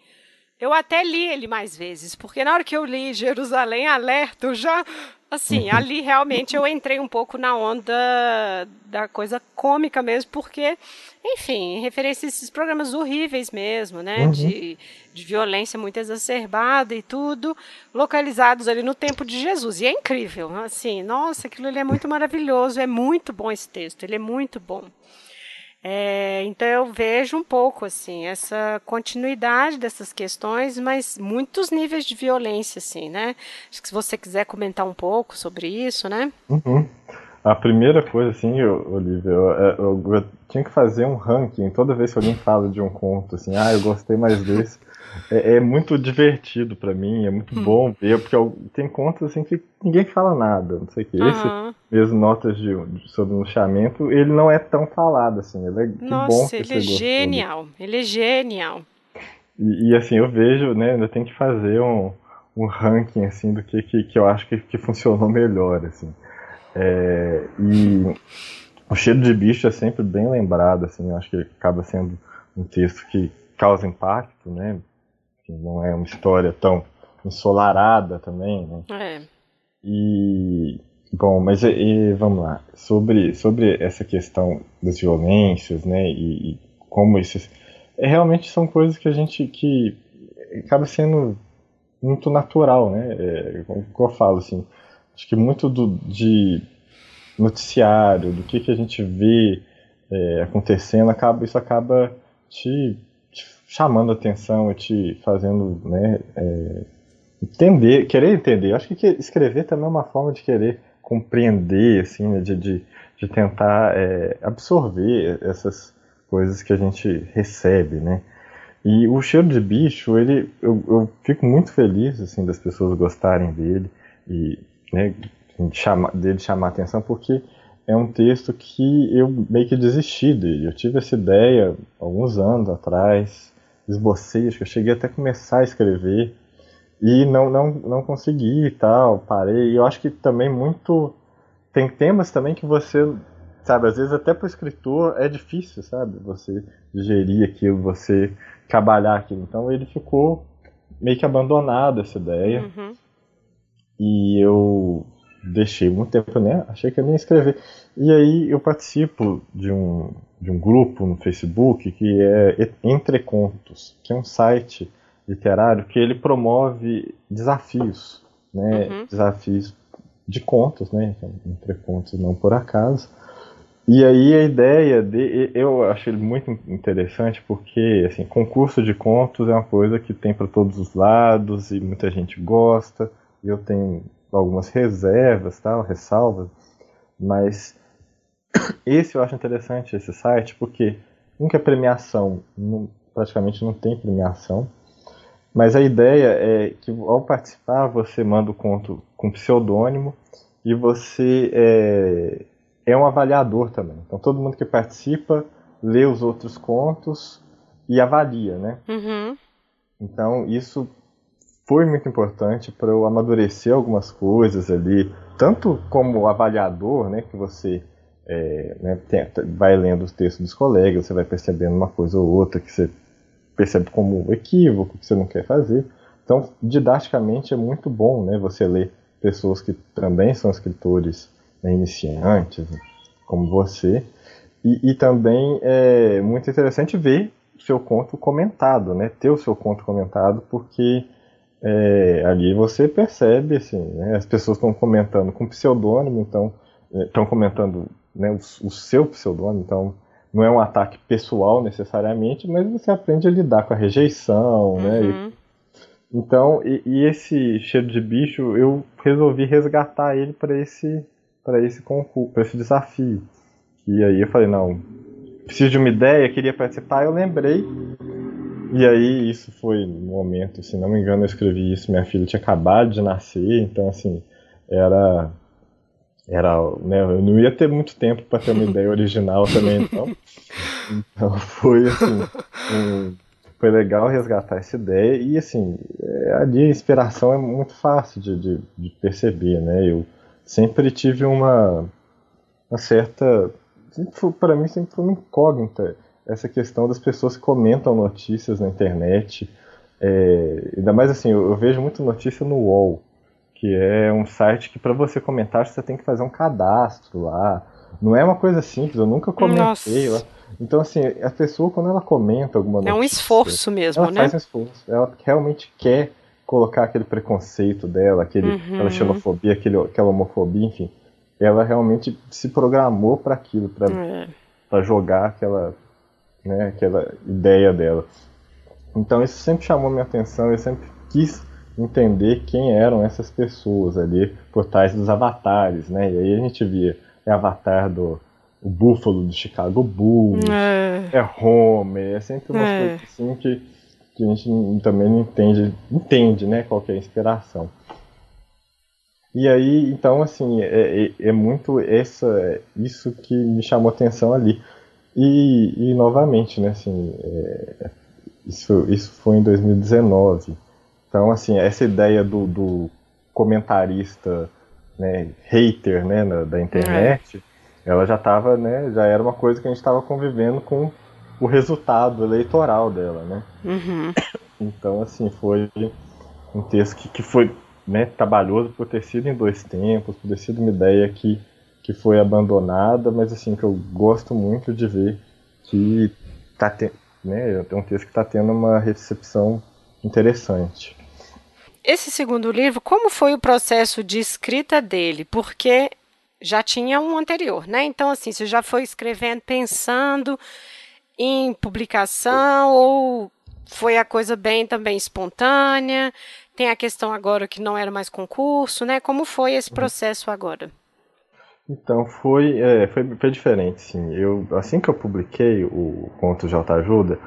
eu até li ele mais vezes, porque na hora que eu li Jerusalém Alerta, eu já Assim, uhum. ali realmente eu entrei um pouco na onda da coisa cômica mesmo, porque, enfim, referência a esses programas horríveis mesmo, né? Uhum. De, de violência muito exacerbada e tudo, localizados ali no tempo de Jesus. E é incrível, assim, nossa, aquilo ali é muito maravilhoso, é muito bom esse texto, ele é muito bom. É, então eu vejo um pouco assim essa continuidade dessas questões, mas muitos níveis de violência, assim, né? Acho que se você quiser comentar um pouco sobre isso, né? Uhum. A primeira coisa, assim, Olivia, eu, eu, eu, eu, tinha que fazer um ranking toda vez que alguém fala de um conto, assim, ah, eu gostei mais desse. É, é muito divertido para mim, é muito hum. bom ver, porque tem contos assim que ninguém fala nada, não sei o que. Esse, mesmo notas de, sobre o chamamento, ele não é tão falado assim. Ele é Nossa, bom que ele é genial, ele é genial. E, e, assim, eu vejo, né, ainda tem que fazer um, um ranking assim do que, que, que eu acho que, que funcionou melhor, assim. É, e o cheiro de bicho é sempre bem lembrado, assim, eu acho que acaba sendo um texto que causa impacto, né? que não é uma história tão ensolarada também, né? É. E bom, mas e, vamos lá sobre sobre essa questão das violências, né? E, e como isso é, realmente são coisas que a gente que acaba sendo muito natural, né? É, como eu falo assim, acho que muito do, de noticiário, do que que a gente vê é, acontecendo, acaba isso acaba te chamando atenção e te fazendo né, é, entender, querer entender. Acho que escrever também é uma forma de querer compreender, assim, né, de, de, de tentar é, absorver essas coisas que a gente recebe, né? E o cheiro de bicho, ele, eu, eu fico muito feliz assim das pessoas gostarem dele e né, dele chamar atenção porque é um texto que eu meio que desisti dele. Eu tive essa ideia alguns anos atrás, esbocei, acho que eu cheguei até a começar a escrever e não, não, não consegui e tal, parei. E eu acho que também muito. Tem temas também que você, sabe, às vezes até para o escritor é difícil, sabe, você digerir aquilo, você trabalhar aquilo. Então ele ficou meio que abandonado essa ideia. Uhum. E eu deixei muito tempo, né? Achei que eu nem ia escrever. E aí eu participo de um, de um grupo no Facebook que é Entre Contos, que é um site literário que ele promove desafios, né? Uhum. Desafios de contos, né? Entre contos, não por acaso. E aí a ideia de eu acho ele muito interessante porque assim concurso de contos é uma coisa que tem para todos os lados e muita gente gosta. Eu tenho algumas reservas, tal, ressalvas, mas esse eu acho interessante, esse site, porque nunca é premiação, não, praticamente não tem premiação, mas a ideia é que ao participar você manda o conto com pseudônimo e você é, é um avaliador também. Então todo mundo que participa lê os outros contos e avalia, né? Uhum. Então isso foi muito importante para eu amadurecer algumas coisas ali, tanto como avaliador, né, que você é, né, tem, vai lendo os textos dos colegas, você vai percebendo uma coisa ou outra que você percebe como equívoco, que você não quer fazer. Então, didaticamente é muito bom, né, você ler pessoas que também são escritores né, iniciantes, como você, E, e também é muito interessante ver o seu conto comentado, né? Ter o seu conto comentado, porque é, ali você percebe, assim, né? as pessoas estão comentando com pseudônimo, então estão é, comentando né, o, o, seu pseudônimo, então não é um ataque pessoal necessariamente, mas você aprende a lidar com a rejeição, uhum. né? E, uhum. então, e, e, esse cheiro de bicho, eu resolvi resgatar ele para esse para esse concurso, para esse desafio. E aí eu falei, não, preciso de uma ideia, queria participar, eu lembrei. E aí isso foi no momento, se não me engano, eu escrevi isso, minha filha tinha acabado de nascer, então assim, era era, né, eu não ia ter muito tempo para ter uma ideia original também, então. Então foi assim, um, foi legal resgatar essa ideia e assim, ali a inspiração é muito fácil de, de, de perceber, né? Eu sempre tive uma, uma certa para mim sempre foi uma incógnita essa questão das pessoas que comentam notícias na internet. É, ainda mais assim, eu, eu, vejo muita notícia no UOL, que é um site que para você comentar você tem que fazer um cadastro lá. Não é uma coisa simples, eu nunca comentei lá. Então, assim, a pessoa, quando ela comenta alguma notícia. É um esforço mesmo, ela né? Ela faz um esforço. Ela realmente quer colocar aquele preconceito dela, aquele, uhum. aquela xenofobia, aquele, aquela homofobia, enfim ela realmente se programou para aquilo, para é. jogar aquela, né, aquela ideia dela. Então isso sempre chamou minha atenção, eu sempre quis entender quem eram essas pessoas ali por trás dos avatares, né? E aí a gente via é avatar do o Búfalo do Chicago Bulls, é, é Homer, é sempre umas é. coisas assim que, que a gente também não entende, entende, né, qual é a inspiração. E aí, então, assim, é, é, é muito essa, isso que me chamou atenção ali. E, e novamente, né, assim, é, isso, isso foi em 2019. Então, assim, essa ideia do, do comentarista, né, hater, né, na, da internet, é. ela já estava, né, já era uma coisa que a gente estava convivendo com o resultado eleitoral dela, né. Uhum. Então, assim, foi um texto que, que foi né, trabalhoso por ter sido em dois tempos, por ter sido uma ideia que, que foi abandonada, mas assim, que eu gosto muito de ver que tá te, né, é um texto que está tendo uma recepção interessante. Esse segundo livro, como foi o processo de escrita dele? Porque já tinha um anterior, né? Então, assim, você já foi escrevendo pensando em publicação ou foi a coisa bem também espontânea? Tem a questão agora que não era mais concurso, né? Como foi esse processo agora? Então, foi, é, foi, foi diferente, sim. Eu, assim que eu publiquei o Conto de Autoajuda,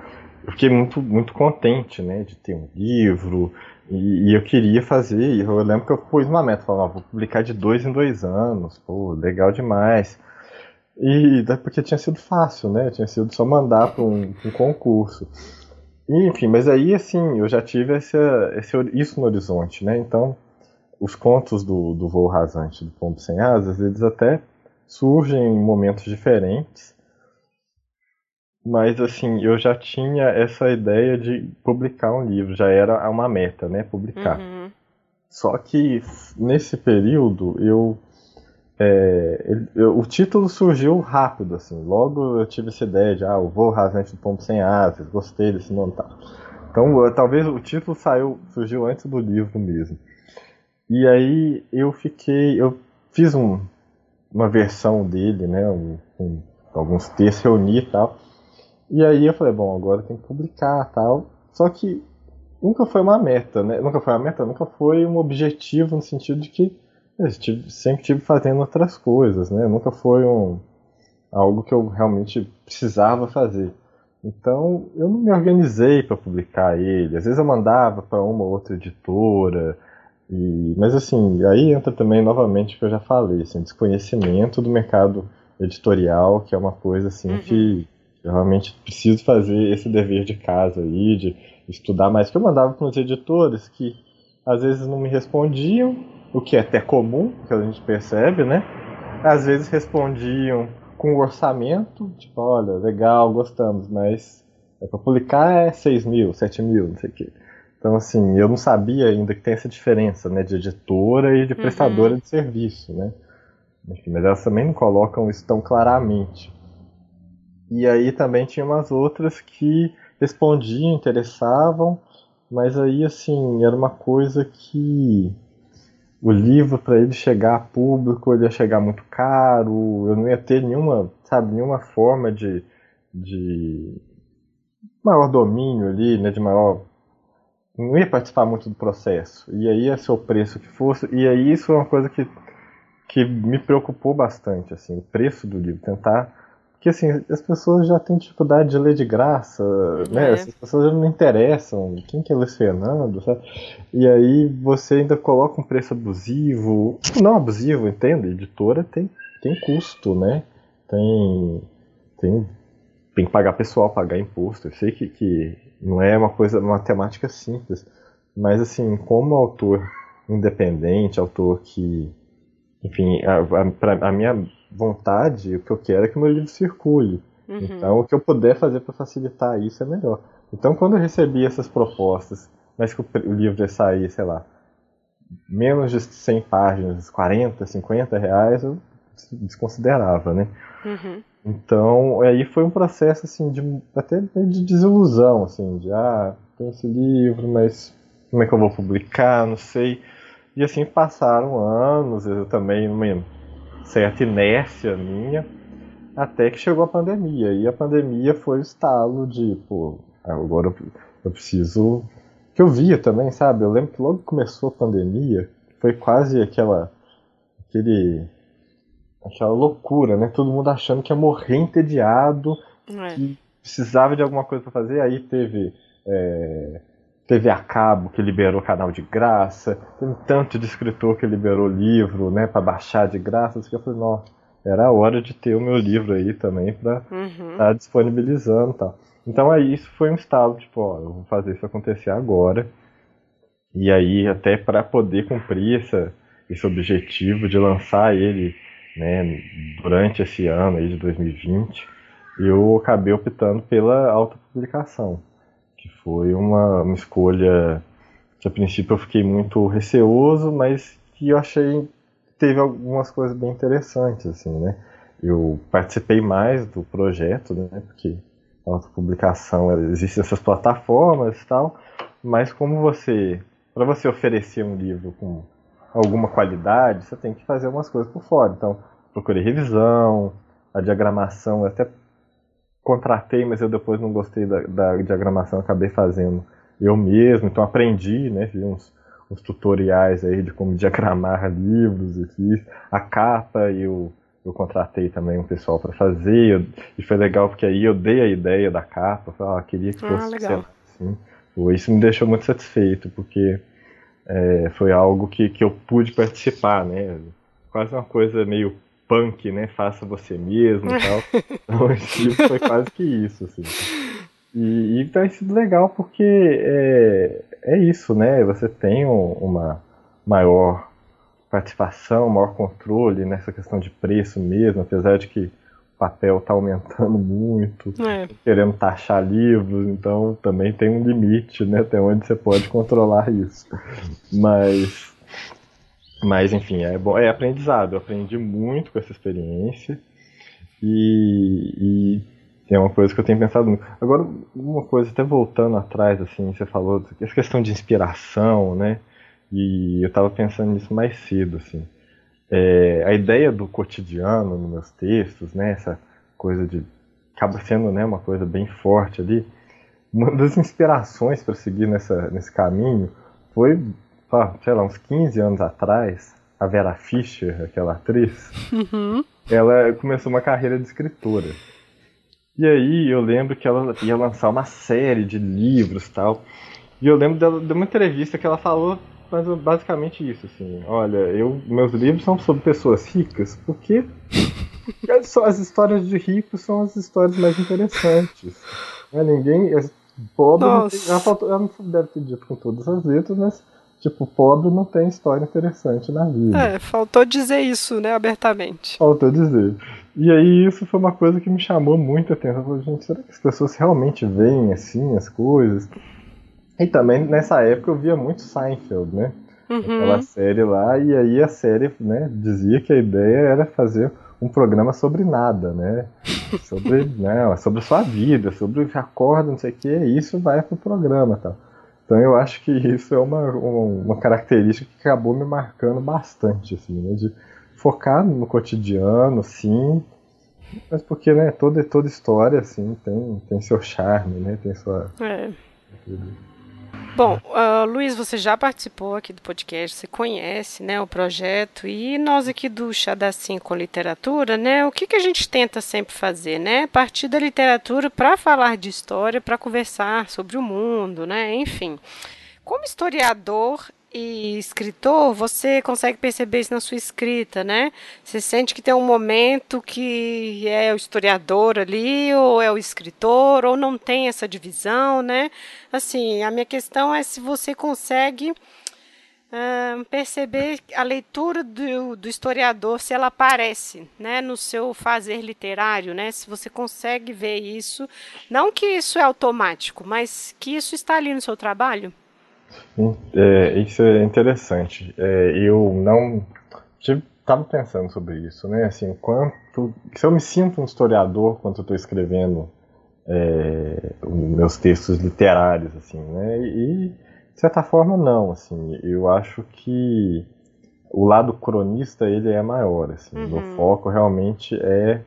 eu fiquei muito, muito contente, né, de ter um livro, e, e eu queria fazer, eu lembro que eu pus uma meta, falava, vou publicar de dois em dois anos, pô, legal demais. E porque tinha sido fácil, né, tinha sido só mandar para um, um concurso. Enfim, mas aí assim, eu já tive esse, esse, isso no horizonte, né? Então, os contos do, do voo rasante do Pombo Sem Asas, eles até surgem em momentos diferentes, mas assim, eu já tinha essa ideia de publicar um livro, já era uma meta, né? Publicar. Uhum. Só que nesse período eu é, ele, eu, o título surgiu rápido, assim. Logo eu tive essa ideia de, ah, o voo rasante do pombo sem asas, gostei desse nome tal. Então, eu, talvez o título saiu, surgiu antes do livro mesmo. E aí eu fiquei, eu fiz um, uma versão dele, né, um, um, alguns textos, reuni e tal. E aí eu falei, bom, agora tem que publicar tal. Só que nunca foi uma meta, né? Nunca foi uma meta, nunca foi um objetivo no sentido de que eu tive, sempre tive fazendo outras coisas, né? Nunca foi um, algo que eu realmente precisava fazer. Então eu não me organizei para publicar ele. Às vezes eu mandava para uma ou outra editora. E, mas assim, aí entra também novamente o que eu já falei, assim, desconhecimento do mercado editorial, que é uma coisa assim uhum. que eu realmente preciso fazer esse dever de casa aí, de estudar mais. Que eu mandava para os editores que às vezes não me respondiam, o que é até comum, que a gente percebe, né? Às vezes respondiam com o orçamento, tipo, olha, legal, gostamos, mas é para publicar é 6 mil, 7 mil, não sei o quê. Então, assim, eu não sabia ainda que tem essa diferença, né, de editora e de prestadora uhum. de serviço, né? Enfim, mas elas também não colocam isso tão claramente. E aí também tinha umas outras que respondiam, interessavam, mas aí assim, era uma coisa que o livro para ele chegar a público, ele ia chegar muito caro, eu não ia ter nenhuma, sabe, nenhuma forma de, de maior domínio ali, né, de maior não ia participar muito do processo. E aí ia ser o preço que fosse. E aí isso é uma coisa que, que me preocupou bastante, assim, o preço do livro, tentar porque assim, as pessoas já têm dificuldade de ler de graça, né? É. As pessoas já não interessam. Quem que é Luiz Fernando, sabe? E aí você ainda coloca um preço abusivo. Não abusivo, entende? Editora tem, tem custo, né? Tem, tem, tem que pagar pessoal, pagar imposto. Eu sei que, que não é uma coisa, uma matemática simples. Mas assim, como autor independente, autor que. Enfim, a, a, a minha vontade, o que eu quero é que meu livro circule. Uhum. Então, o que eu puder fazer para facilitar isso é melhor. Então, quando eu recebi essas propostas, mas que o, o livro ia sair, sei lá, menos de 100 páginas, 40, 50 reais, eu desconsiderava, né? Uhum. Então, aí foi um processo, assim, de, até de desilusão, assim, de, ah, tem esse livro, mas como é que eu vou publicar, não sei. E assim, passaram anos, eu também, certa inércia minha, até que chegou a pandemia. E a pandemia foi o estalo de, pô, agora eu preciso. Que eu via também, sabe? Eu lembro que logo que começou a pandemia, foi quase aquela. aquele. Aquela loucura, né? Todo mundo achando que ia morrer entediado, é. que precisava de alguma coisa para fazer. Aí teve. É, TV a cabo que liberou canal de graça, tem tanto de escritor que liberou livro, né, para baixar de graça, que eu falei, nossa, era a hora de ter o meu livro aí também para estar uhum. tá disponibilizando, tal. Então aí isso foi um estalo, tipo, ó, eu vou fazer isso acontecer agora. E aí até para poder cumprir essa, esse objetivo de lançar ele, né, durante esse ano aí de 2020, eu acabei optando pela autopublicação que foi uma, uma escolha que a princípio eu fiquei muito receoso, mas que eu achei teve algumas coisas bem interessantes, assim, né? Eu participei mais do projeto, né? Porque a autopublicação, existem essas plataformas e tal, mas como você, para você oferecer um livro com alguma qualidade, você tem que fazer umas coisas por fora. Então, procurei revisão, a diagramação, até contratei, mas eu depois não gostei da, da diagramação, acabei fazendo eu mesmo, então aprendi, né, fiz uns, uns tutoriais aí de como diagramar livros e fiz a capa eu, eu contratei também um pessoal para fazer eu, e foi legal porque aí eu dei a ideia da capa, falei, ah, queria que ah, fosse ah, assim. Isso me deixou muito satisfeito porque é, foi algo que, que eu pude participar, né, quase uma coisa meio punk, né? Faça você mesmo e tal. Então esse livro foi quase que isso, assim. E, e tem sido legal porque é, é isso, né? Você tem um, uma maior participação, maior controle nessa questão de preço mesmo, apesar de que papel está aumentando muito, é. querendo taxar livros, então também tem um limite, né? Até onde você pode controlar isso. Mas mas, enfim, é, bom, é aprendizado. Eu aprendi muito com essa experiência. E, e é uma coisa que eu tenho pensado muito. Agora, uma coisa, até voltando atrás, assim, você falou essa questão de inspiração, né? E eu estava pensando nisso mais cedo, assim. É, a ideia do cotidiano nos meus textos, né? Essa coisa de acaba sendo, né, uma coisa bem forte ali. Uma das inspirações para seguir nessa, nesse caminho foi sei lá, uns 15 anos atrás, a Vera Fischer, aquela atriz, uhum. ela começou uma carreira de escritora. E aí eu lembro que ela ia lançar uma série de livros tal. E eu lembro dela, de uma entrevista que ela falou mas basicamente isso, assim, olha, eu, meus livros são sobre pessoas ricas, porque só as histórias de ricos são as histórias mais interessantes. Né? Ninguém. É, pobre. Tem, ela, faltou, ela não deve ter dito com todas as letras, mas Tipo, pobre não tem história interessante na vida. É, faltou dizer isso, né, abertamente. Faltou dizer. E aí isso foi uma coisa que me chamou muito a atenção. Eu falei, gente, será que as pessoas realmente veem assim as coisas? E também nessa época eu via muito Seinfeld, né? Uhum. Aquela série lá, e aí a série né, dizia que a ideia era fazer um programa sobre nada, né? sobre, não, é sobre a sua vida, sobre o que acorda, não sei o que, isso vai pro programa tal. Então eu acho que isso é uma, uma, uma, característica que acabou me marcando bastante, assim, né? De focar no cotidiano, sim, mas porque, né, toda, toda história, assim, tem, tem seu charme, né? Tem sua. É. Bom, uh, Luiz, você já participou aqui do podcast, você conhece né, o projeto e nós aqui do Chá da com Literatura, né, o que, que a gente tenta sempre fazer? Né? Partir da literatura para falar de história, para conversar sobre o mundo, né? enfim. Como historiador e escritor, você consegue perceber isso na sua escrita, né? Você sente que tem um momento que é o historiador ali, ou é o escritor, ou não tem essa divisão, né? Assim, a minha questão é se você consegue uh, perceber a leitura do, do, historiador, se ela aparece, né, no seu fazer literário, né? Se você consegue ver isso, não que isso é automático, mas que isso está ali no seu trabalho. É, isso é interessante. É, eu não estava pensando sobre isso, né? Assim, quanto se eu me sinto um historiador quando eu estou escrevendo é, meus textos literários, assim, né? E de certa forma não, assim. Eu acho que o lado cronista ele é maior, assim. Uhum. O foco realmente é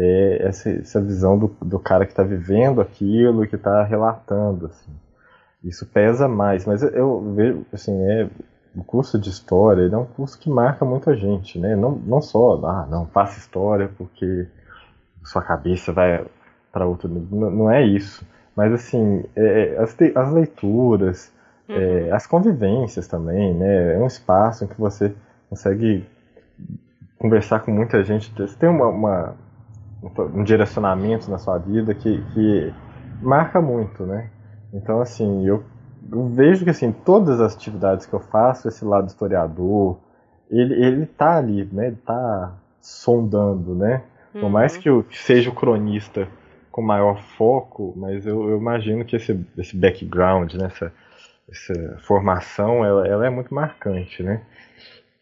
é essa, essa visão do, do cara que está vivendo aquilo, que está relatando, assim. Isso pesa mais, mas eu vejo, assim, é, o curso de história ele é um curso que marca muita gente, né? Não, não só, ah, não, faça história porque sua cabeça vai para outro nível. Não é isso. Mas, assim, é, é as, as leituras, é, uhum. é, as convivências também, né? É um espaço em que você consegue conversar com muita gente. Você tem uma, uma um direcionamento na sua vida que, que marca muito, né? Então, assim, eu, eu, vejo que assim, todas as atividades que eu faço, esse lado historiador, ele, ele tá ali, né? Ele tá sondando, né? Uhum. Por mais que eu seja o cronista com maior foco, mas eu, eu imagino que esse, esse background, né? essa, essa formação, ela, ela é muito marcante, né?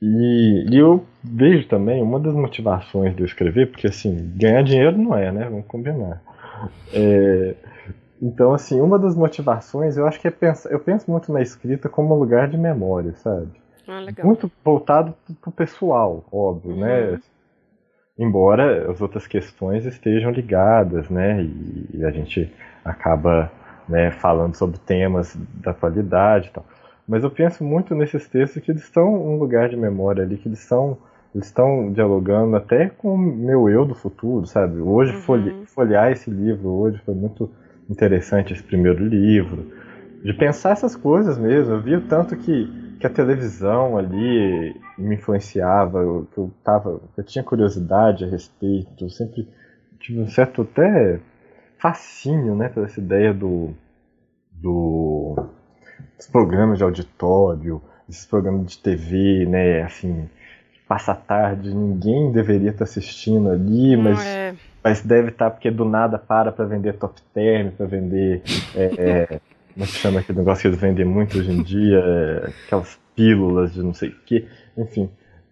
E, e, eu vejo também uma das motivações de eu escrever, porque assim, ganhar dinheiro não é, né? Vamos combinar. É, então, assim, uma das motivações, eu acho que é pensar, eu penso muito na escrita como um lugar de memória, sabe? Ah, muito voltado pro pessoal, óbvio, né? uhum. né? Embora as outras questões estejam ligadas, né? E, e a gente acaba né, falando sobre temas da atualidade e tal. Mas eu penso muito nesses textos que eles estão um lugar de memória ali, que eles são eles estão dialogando até com o meu eu do futuro, sabe? Hoje uhum. folhear esse livro hoje foi muito interessante esse primeiro livro, de pensar essas coisas mesmo. Eu vi o tanto que, que a televisão ali me influenciava, que eu tava, eu tinha curiosidade a respeito, eu sempre tive um certo até fascínio, né, por essa ideia do, do dos programas de auditório, esses programas de TV, né, assim, passa tarde, ninguém deveria estar assistindo ali, mas é mas deve estar tá porque do nada para para vender top term, para vender. É, é, como é que chama aquele negócio que eles vendem muito hoje em dia? É, aquelas pílulas de não sei o que. Enfim.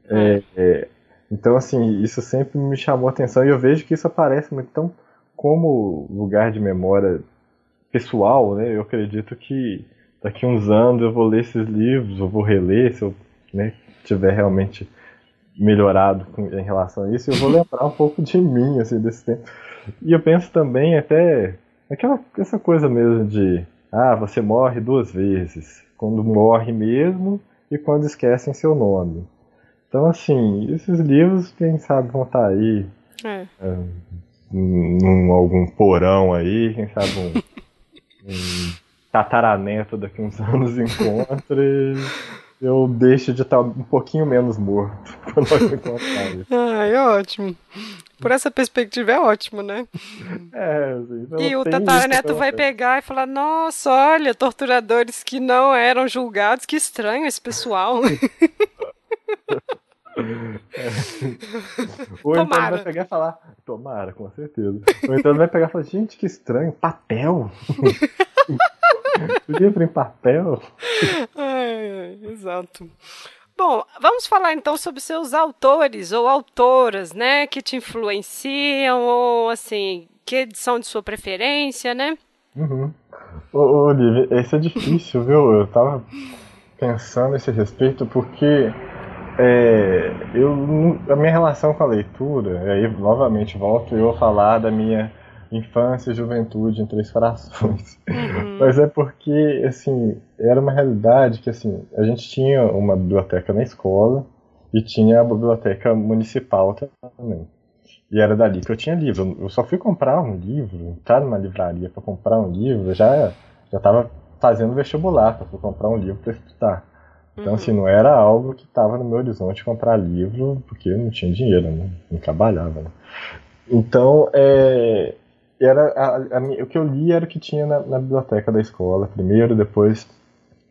É, é, então, assim, isso sempre me chamou a atenção e eu vejo que isso aparece muito. Então, como lugar de memória pessoal, né, eu acredito que daqui uns anos eu vou ler esses livros, eu vou reler, se eu né, tiver realmente melhorado em relação a isso, eu vou lembrar um pouco de mim, assim, desse tempo. E eu penso também até aquela essa coisa mesmo de ah, você morre duas vezes, quando morre mesmo e quando esquecem seu nome. Então, assim, esses livros, quem sabe, vão estar tá aí é. É, num algum porão aí, quem sabe um, um tataraneto daqui uns anos encontre eu deixo de estar um pouquinho menos morto quando eu encontrar isso. Ah, é ótimo. Por essa perspectiva é ótimo, né? É, assim, E o tataraneto vai pegar e falar: Nossa, olha, torturadores que não eram julgados, que estranho esse pessoal. É. Ou então ele vai pegar e falar, tomara, com certeza. Ou então ele vai pegar e falar, gente, que estranho, papel. Livro em papel? Exato. Bom, vamos falar então sobre seus autores ou autoras, né, que te influenciam ou assim, que são de sua preferência, né? Uhum. Ô, Olivia, esse é difícil, viu? Eu tava pensando esse respeito porque é, eu, a minha relação com a leitura, aí novamente volto eu a falar da minha infância e juventude em três frações. Uhum. Mas é porque, assim, era uma realidade que, assim, a gente tinha uma biblioteca na escola e tinha a biblioteca municipal também. E era dali que eu tinha livro. Eu só fui comprar um livro, entrar numa livraria para comprar um livro, já já estava fazendo vestibular para comprar um livro para estudar. Então, uhum. assim, não era algo que estava no meu horizonte comprar livro, porque eu não tinha dinheiro, né? não trabalhava. Né? Então, é, era a, a, o que eu li era o que tinha na, na, biblioteca da escola primeiro, depois,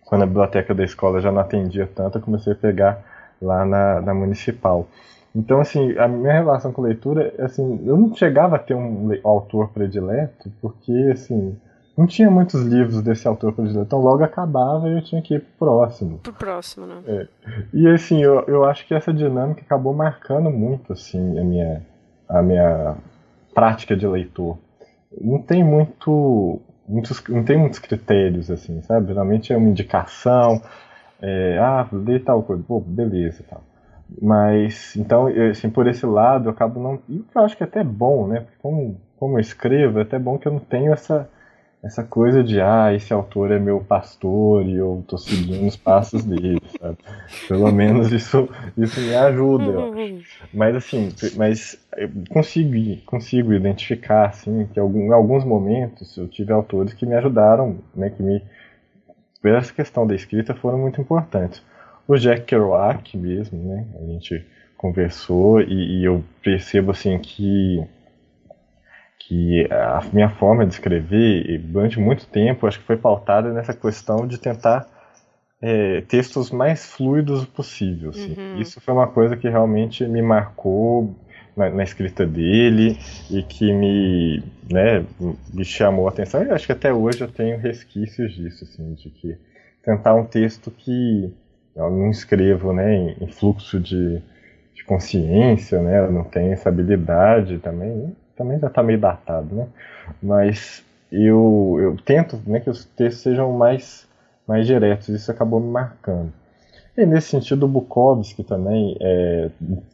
quando a biblioteca da escola já não atendia tanto, eu comecei a pegar lá na, na municipal. Então, assim, a minha relação com leitura, assim, eu não chegava a ter um autor predileto, porque, assim, não tinha muitos livros desse autor predileto, então logo acabava e eu tinha que ir pro próximo. Pro próximo, né? É. E, assim, eu, eu acho que essa dinâmica acabou marcando muito, assim, a minha, a minha prática de leitor não tem muito muitos, não tem muitos critérios assim, sabe? Geralmente é uma indicação, é, ah, lê tal coisa, pô, beleza, tal. Mas então, assim, por esse lado, eu acabo não, e eu acho que é até bom, né? Porque como como eu escrevo, é até bom que eu não tenho essa essa coisa de, ah, esse autor é meu pastor e eu tô seguindo os passos dele, sabe? Pelo menos isso, isso me ajuda, eu acho. Mas assim, mas eu consigo, consigo identificar, assim, que algum, em alguns momentos eu tive autores que me ajudaram, né, que me, essa questão da escrita, foram muito importantes. O Jack Kerouac mesmo, né, a gente conversou e, e eu percebo, assim, que que a minha forma de escrever, durante muito tempo, acho que foi pautada nessa questão de tentar é, textos mais fluidos possível. Assim. Uhum. Isso foi uma coisa que realmente me marcou na, na, escrita dele e que me, né, me chamou a atenção. E acho que até hoje eu tenho resquícios disso, assim, de que tentar um texto que eu não escrevo né, em, em fluxo de, de consciência, né, eu não tenho essa habilidade também também já está meio datado, né? Mas eu, eu tento né, que os textos sejam mais, mais diretos, isso acabou me marcando. E nesse sentido, o Bukowski também, é,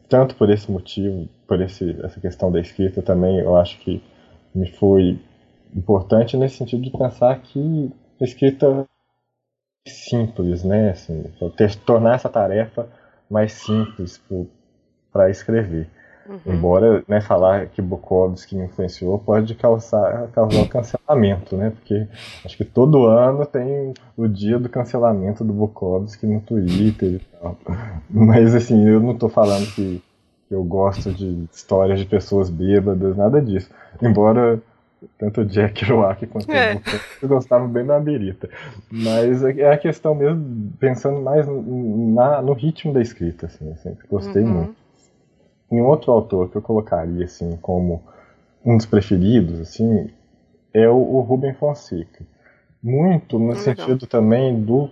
tanto por esse motivo, por esse, essa questão da escrita também, eu acho que me foi importante nesse sentido de pensar que a escrita é simples, né? Assim, ter, tornar essa tarefa mais simples para escrever. Uhum. Embora né, falar que Bukowski me influenciou pode causar, causar cancelamento, né? Porque acho que todo ano tem o dia do cancelamento do Bukowski no Twitter e tal. Mas assim, eu não estou falando que eu gosto de histórias de pessoas bêbadas, nada disso. Embora tanto o Jack Kerouac quanto é. o Bukowski gostavam bem da birita. Mas é a questão mesmo, pensando mais na, no ritmo da escrita, assim, eu sempre gostei uhum. muito. E um outro autor que eu colocaria assim como um dos preferidos assim é o, o Rubem Fonseca. Muito no sentido também do,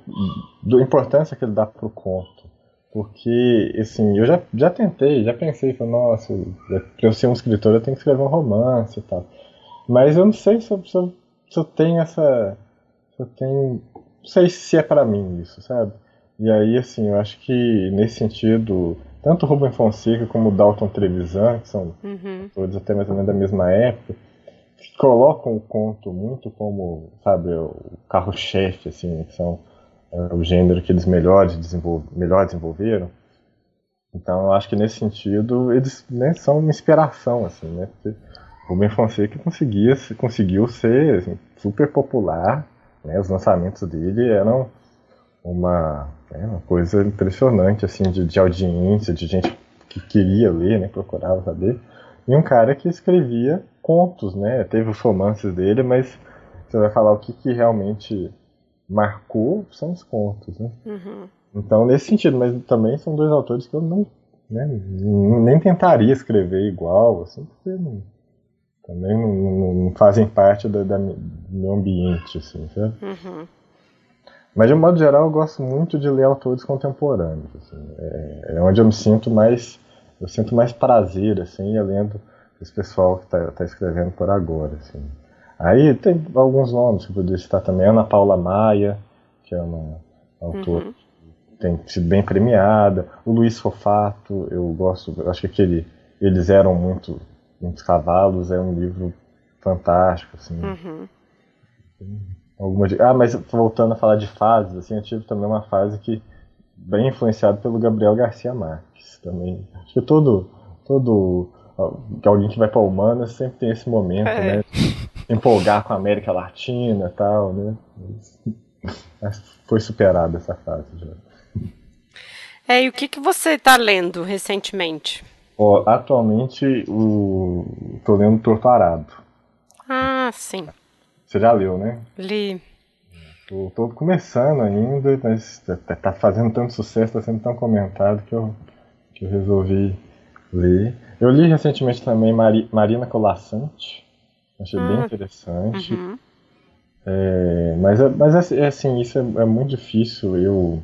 do importância que ele dá para o conto. Porque, assim, eu já, já tentei, já pensei, falei, nossa, para eu ser um escritor eu tenho que escrever um romance e tal. Mas eu não sei se eu, se eu, se eu tenho essa. Se eu tenho. Não sei se é para mim isso, sabe? E aí, assim, eu acho que nesse sentido, tanto o Rubem Fonseca como o Dalton Trevisan, que são uhum. todos até mais ou menos da mesma época, colocam o conto muito como, sabe, o carro-chefe, assim, que são é, o gênero que eles melhor, desenvol melhor desenvolveram. Então, eu acho que nesse sentido, eles né, são uma inspiração, assim, né? Porque o Rubem Fonseca conseguia, conseguiu ser assim, super popular, né? Os lançamentos dele eram uma é uma coisa impressionante, assim, de, de audiência, de gente que queria ler, né, procurava saber. E um cara que escrevia contos, né? Teve os romances dele, mas você vai falar o que, que realmente marcou são os contos, né? Uhum. Então, nesse sentido, mas também são dois autores que eu não, né, nem tentaria escrever igual, assim, porque não, também não, não, não, fazem parte da, da, do meu ambiente, assim, sabe? Uhum. Mas de um modo geral eu gosto muito de ler autores contemporâneos. Assim. É, é, onde eu me sinto mais. Eu sinto mais prazer, assim, lendo esse pessoal que está tá escrevendo por agora. Assim. Aí tem alguns nomes que eu poderia citar também. Ana Paula Maia, que é uma autora uhum. que tem sido bem premiada. O Luiz Fofato, eu gosto, eu acho que aquele Eles Eram Muito, Muitos Cavalos é um livro fantástico. Assim. Uhum. Alguma. Ah, mas voltando a falar de fases, assim, eu tive também uma fase que bem influenciado pelo Gabriel Garcia Marques também. Acho que todo todo alguém que vai para humanas sempre tem esse momento, é. né? Empolgar com a América Latina e tal, né? Mas foi superada essa fase já. É, e o que, que você está lendo recentemente? Ó, atualmente o tô lendo Torto Arado. Ah, sim. Você já leu, né? Li. Tô, tô começando ainda, mas tá, tá fazendo tanto sucesso, tá sendo tão comentado que eu, que eu resolvi ler. Eu li recentemente também Mari, Marina Colassante, achei bem ah, interessante. Uhum. É, mas mas é, é, assim, isso é, é, muito difícil. Eu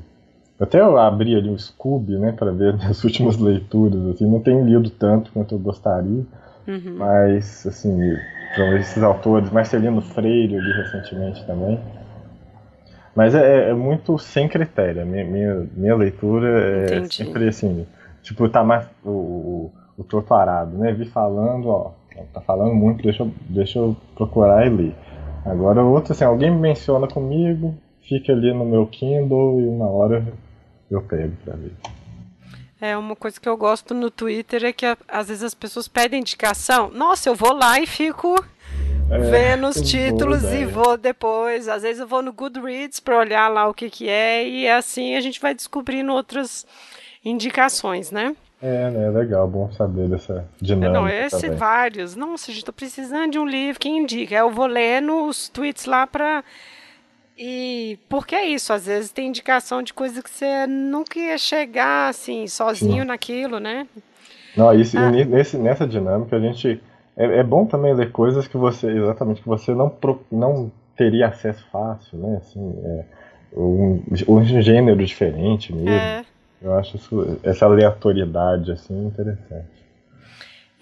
até eu abri ali o Scooby, né, para ver as últimas leituras. Assim, não tenho lido tanto quanto eu gostaria, uhum. mas assim então, esses autores, Marcelino Freire, eu li recentemente também. Mas é, é muito sem critério. Minha, minha, minha leitura é Entendi. sempre assim, tipo, tá mais o, o, o torto arado, né? Vi falando, ó, tá falando muito, deixa eu, deixa eu procurar e ler. Agora outro, assim, alguém me menciona comigo, fica ali no meu Kindle e uma hora eu pego pra ver. É uma coisa que eu gosto no Twitter é que às vezes as pessoas pedem indicação. Nossa, eu vou lá e fico é, vendo os títulos e vou depois. Às vezes eu vou no Goodreads para olhar lá o que que é e assim a gente vai descobrindo outras indicações, né? É, né? Legal, bom saber dessa dinâmica. Não, esse também. vários. Nossa, gente, tô precisando de um livro. Quem indica? Eu vou lendo os tweets lá para e porque é isso, às vezes tem indicação de coisa que você nunca ia chegar assim, sozinho Sim. naquilo, né? Não, isso, ah. nesse, nessa dinâmica a gente. É, é, bom também ler coisas que você, exatamente, que você não, não teria acesso fácil, né? Assim, é, um, um gênero diferente mesmo. É. Eu acho isso, essa aleatoriedade assim interessante.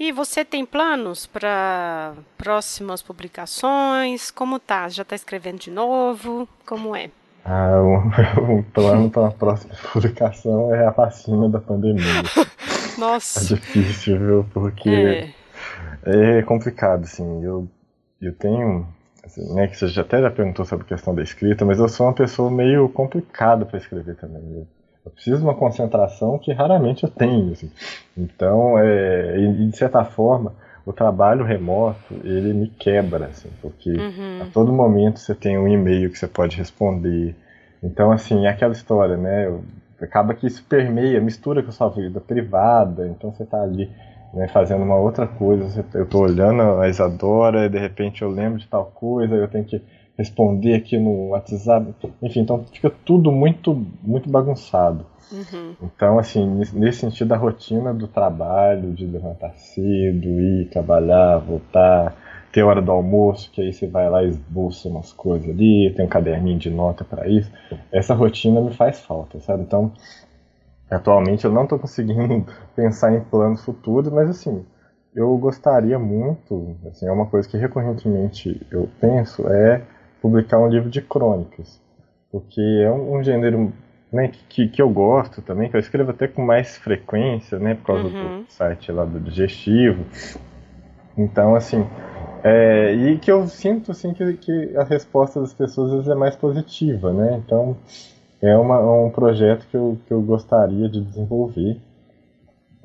E você tem planos para próximas publicações? Como tá? Já está escrevendo de novo? Como é? Ah, um, um plano para a próxima publicação é a vacina da pandemia. Nossa. É difícil, viu? Porque é, é complicado, assim. Eu, eu tenho Assim, né, que você já até já perguntou sobre a questão da escrita, mas eu sou uma pessoa meio complicada para escrever também. Eu eu preciso de uma concentração que raramente eu tenho. Assim. Então, é, de certa forma, o trabalho remoto ele me quebra, assim, porque uhum. a todo momento você tem um e-mail que você pode responder. Então, assim, é aquela história, né? Acaba que isso permeia, mistura com a sua vida privada. Então, você está ali né, fazendo uma outra coisa. Eu estou olhando a Isadora e de repente eu lembro de tal coisa, eu tenho que responder aqui no WhatsApp, enfim, então fica tudo muito, muito bagunçado. Uhum. Então, assim, nesse sentido, a rotina do trabalho, de levantar cedo, ir trabalhar, voltar, ter hora do almoço, que aí você vai lá e esboça umas coisas ali, tem um caderninho de nota para isso, essa rotina me faz falta, sabe? Então, atualmente eu não estou conseguindo pensar em planos futuros, mas assim, eu gostaria muito, assim, é uma coisa que recorrentemente eu penso, é publicar um livro de crônicas, porque é um, um gênero né, que, que eu gosto também, que eu escrevo até com mais frequência, né, por causa uhum. do site lá do digestivo. Então, assim, é, e que eu sinto assim que, que a resposta das pessoas às vezes é mais positiva, né? Então, é uma, um projeto que eu, que eu gostaria de desenvolver.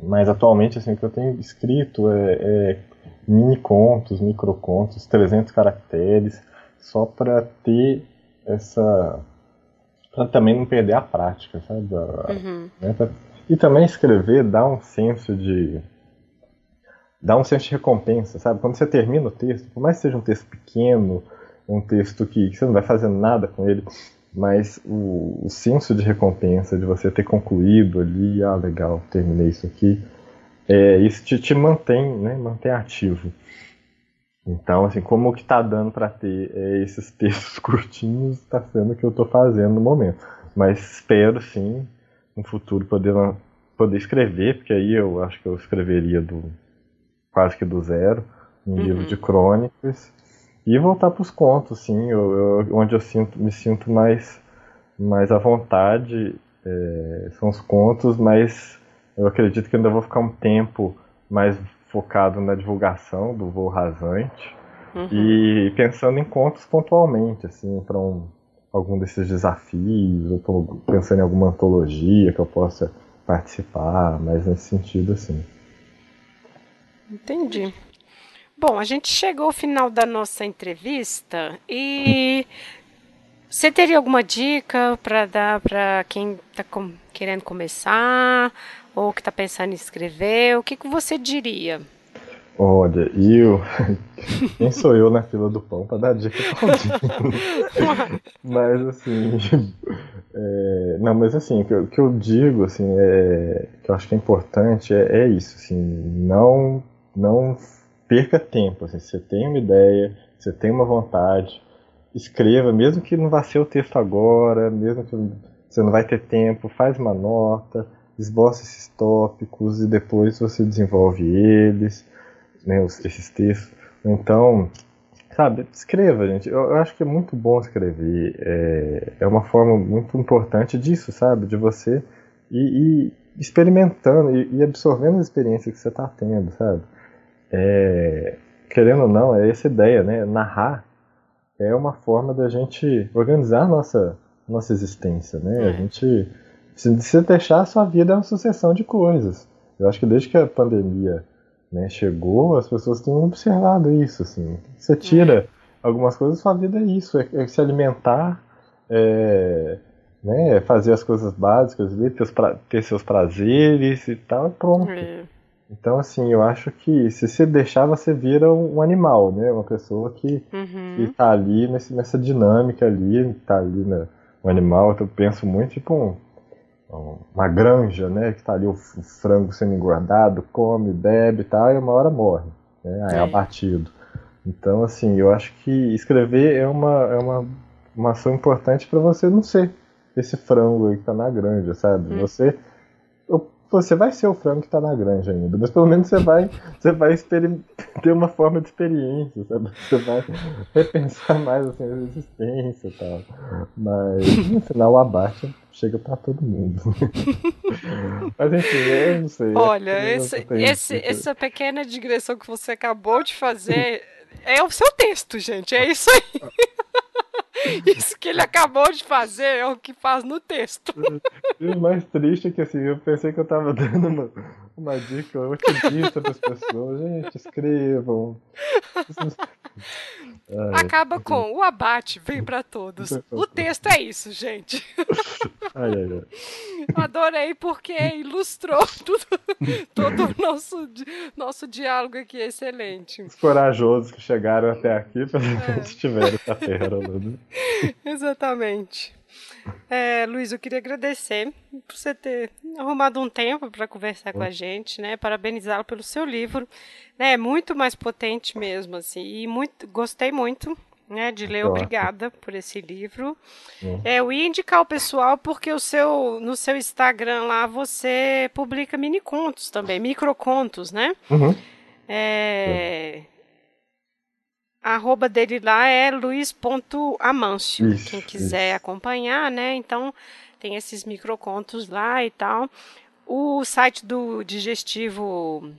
Mas atualmente, assim, o que eu tenho escrito é, é mini contos, micro contos, 300 caracteres, só para ter essa. para também não perder a prática, sabe? Uhum. Né? E também escrever dá um senso de. dá um senso de recompensa, sabe? Quando você termina o texto, por mais que seja um texto pequeno, um texto que, que você não vai fazer nada com ele, mas o, o, senso de recompensa de você ter concluído ali, ah, legal, terminei isso aqui, é, isso te, te mantém, né, mantém ativo. Então, assim, como o que está dando para ter é, esses textos curtinhos está sendo o que eu estou fazendo no momento. Mas espero, sim, no futuro poder, poder escrever, porque aí eu acho que eu escreveria do quase que do zero, um uhum. livro de crônicas, e voltar para os contos, sim, eu, eu, onde eu sinto, me sinto mais, mais à vontade, é, são os contos, mas eu acredito que ainda vou ficar um tempo mais focado na divulgação do voo rasante uhum. e pensando em contos pontualmente, assim, para um, algum desses desafios, ou pensando em alguma antologia que eu possa participar, mas nesse sentido, assim. Entendi. Bom, a gente chegou ao final da nossa entrevista e você teria alguma dica para dar para quem está com, querendo começar ou que está pensando em escrever? O que, que você diria? Olha, eu. Quem sou eu na fila do pão para dar dica pra Mas assim. É... Não, mas assim, o que, eu, que eu digo, assim, é... que eu acho que é importante é, é isso, assim, não, não perca tempo. Assim, você tem uma ideia, você tem uma vontade, escreva, mesmo que não vá ser o texto agora, mesmo que você não vai ter tempo, faz uma nota, esboça esses tópicos e depois você desenvolve eles, né, esses textos. Então, sabe, escreva, gente. Eu, eu acho que é muito bom escrever. É, é uma forma muito importante disso, sabe? De você ir, ir experimentando e, e, absorvendo as experiências que você está tendo, sabe? É, querendo ou não, é essa ideia, né? Narrar é uma forma da gente organizar a nossa, nossa existência, né? A é. gente, se, se deixar, a sua vida é uma sucessão de coisas. Eu acho que desde que a pandemia né, chegou, as pessoas têm observado isso, assim. Você tira é. algumas coisas, sua vida é isso, é, é se alimentar, é, né, fazer as coisas básicas, ter, ter seus prazeres e tal, pronto. É. Então, assim, eu acho que se você deixar, você vira um animal, né? Uma pessoa que, uhum. que tá ali nesse, nessa dinâmica ali, tá ali, né? Um animal, eu penso muito tipo um, uma granja, né? Que tá ali o frango sendo engordado, come, bebe e tal, e uma hora morre, né? É, é abatido. Então, assim, eu acho que escrever é uma, é uma, uma ação importante para você não ser esse frango aí que tá na granja, sabe? Uhum. Você você vai ser o frango que tá na granja ainda, mas pelo menos você vai, você vai ter uma forma de experiência, sabe? Você vai repensar mais assim, a existência e tal. Mas no final o abate chega para todo mundo. mas enfim, eu não sei. Olha, esse, esse, essa pequena digressão que você acabou de fazer é o seu texto, gente. É isso aí. Isso que ele acabou de fazer é o que faz no texto. E o mais triste é que assim, eu pensei que eu tava dando uma, uma dica otimista para as pessoas. Gente, escrevam. Ai, Acaba com o abate, vem para todos. O texto é isso, gente. Ai, ai, ai. Adorei porque ilustrou tudo, todo o nosso, nosso diálogo aqui, excelente. Os corajosos que chegaram até aqui para é. tiveram essa pérola. Né? Exatamente. É, Luiz, eu queria agradecer por você ter arrumado um tempo para conversar com a gente, né? Parabenizá-lo pelo seu livro, né? É muito mais potente mesmo, assim, e muito, gostei muito. Né, de ler, obrigada por esse livro. Uhum. É, eu ia indicar o pessoal porque o seu, no seu Instagram lá você publica mini contos também, microcontos, né? Uhum. É, a arroba dele lá é luiz.amâncio. Quem quiser isso. acompanhar, né? Então, tem esses microcontos lá e tal. O site do Digestivo.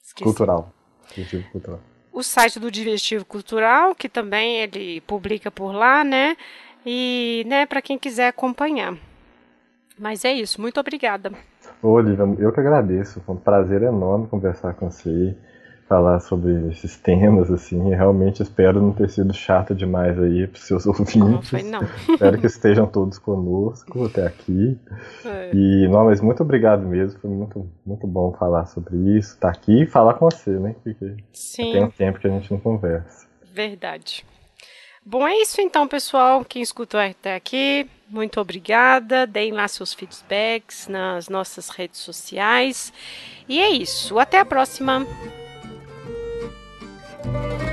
Esqueci. Cultural. Digestivo Cultural. O site do Digestivo Cultural, que também ele publica por lá, né? E, né, para quem quiser acompanhar. Mas é isso, muito obrigada. Ô, Olivia, eu que agradeço. Foi um prazer enorme conversar com você falar sobre esses temas, assim, realmente espero não ter sido chato demais aí para seus ouvintes. Não, foi não. espero que estejam todos conosco até aqui. É. E, não, mas muito obrigado mesmo, foi muito, muito bom falar sobre isso, estar tá aqui e falar com você, né? Porque Sim. tem um tempo que a gente não conversa. Verdade. Bom, é isso então, pessoal. Quem escutou até aqui, muito obrigada. Deem lá seus feedbacks nas nossas redes sociais. E é isso. Até a próxima. Música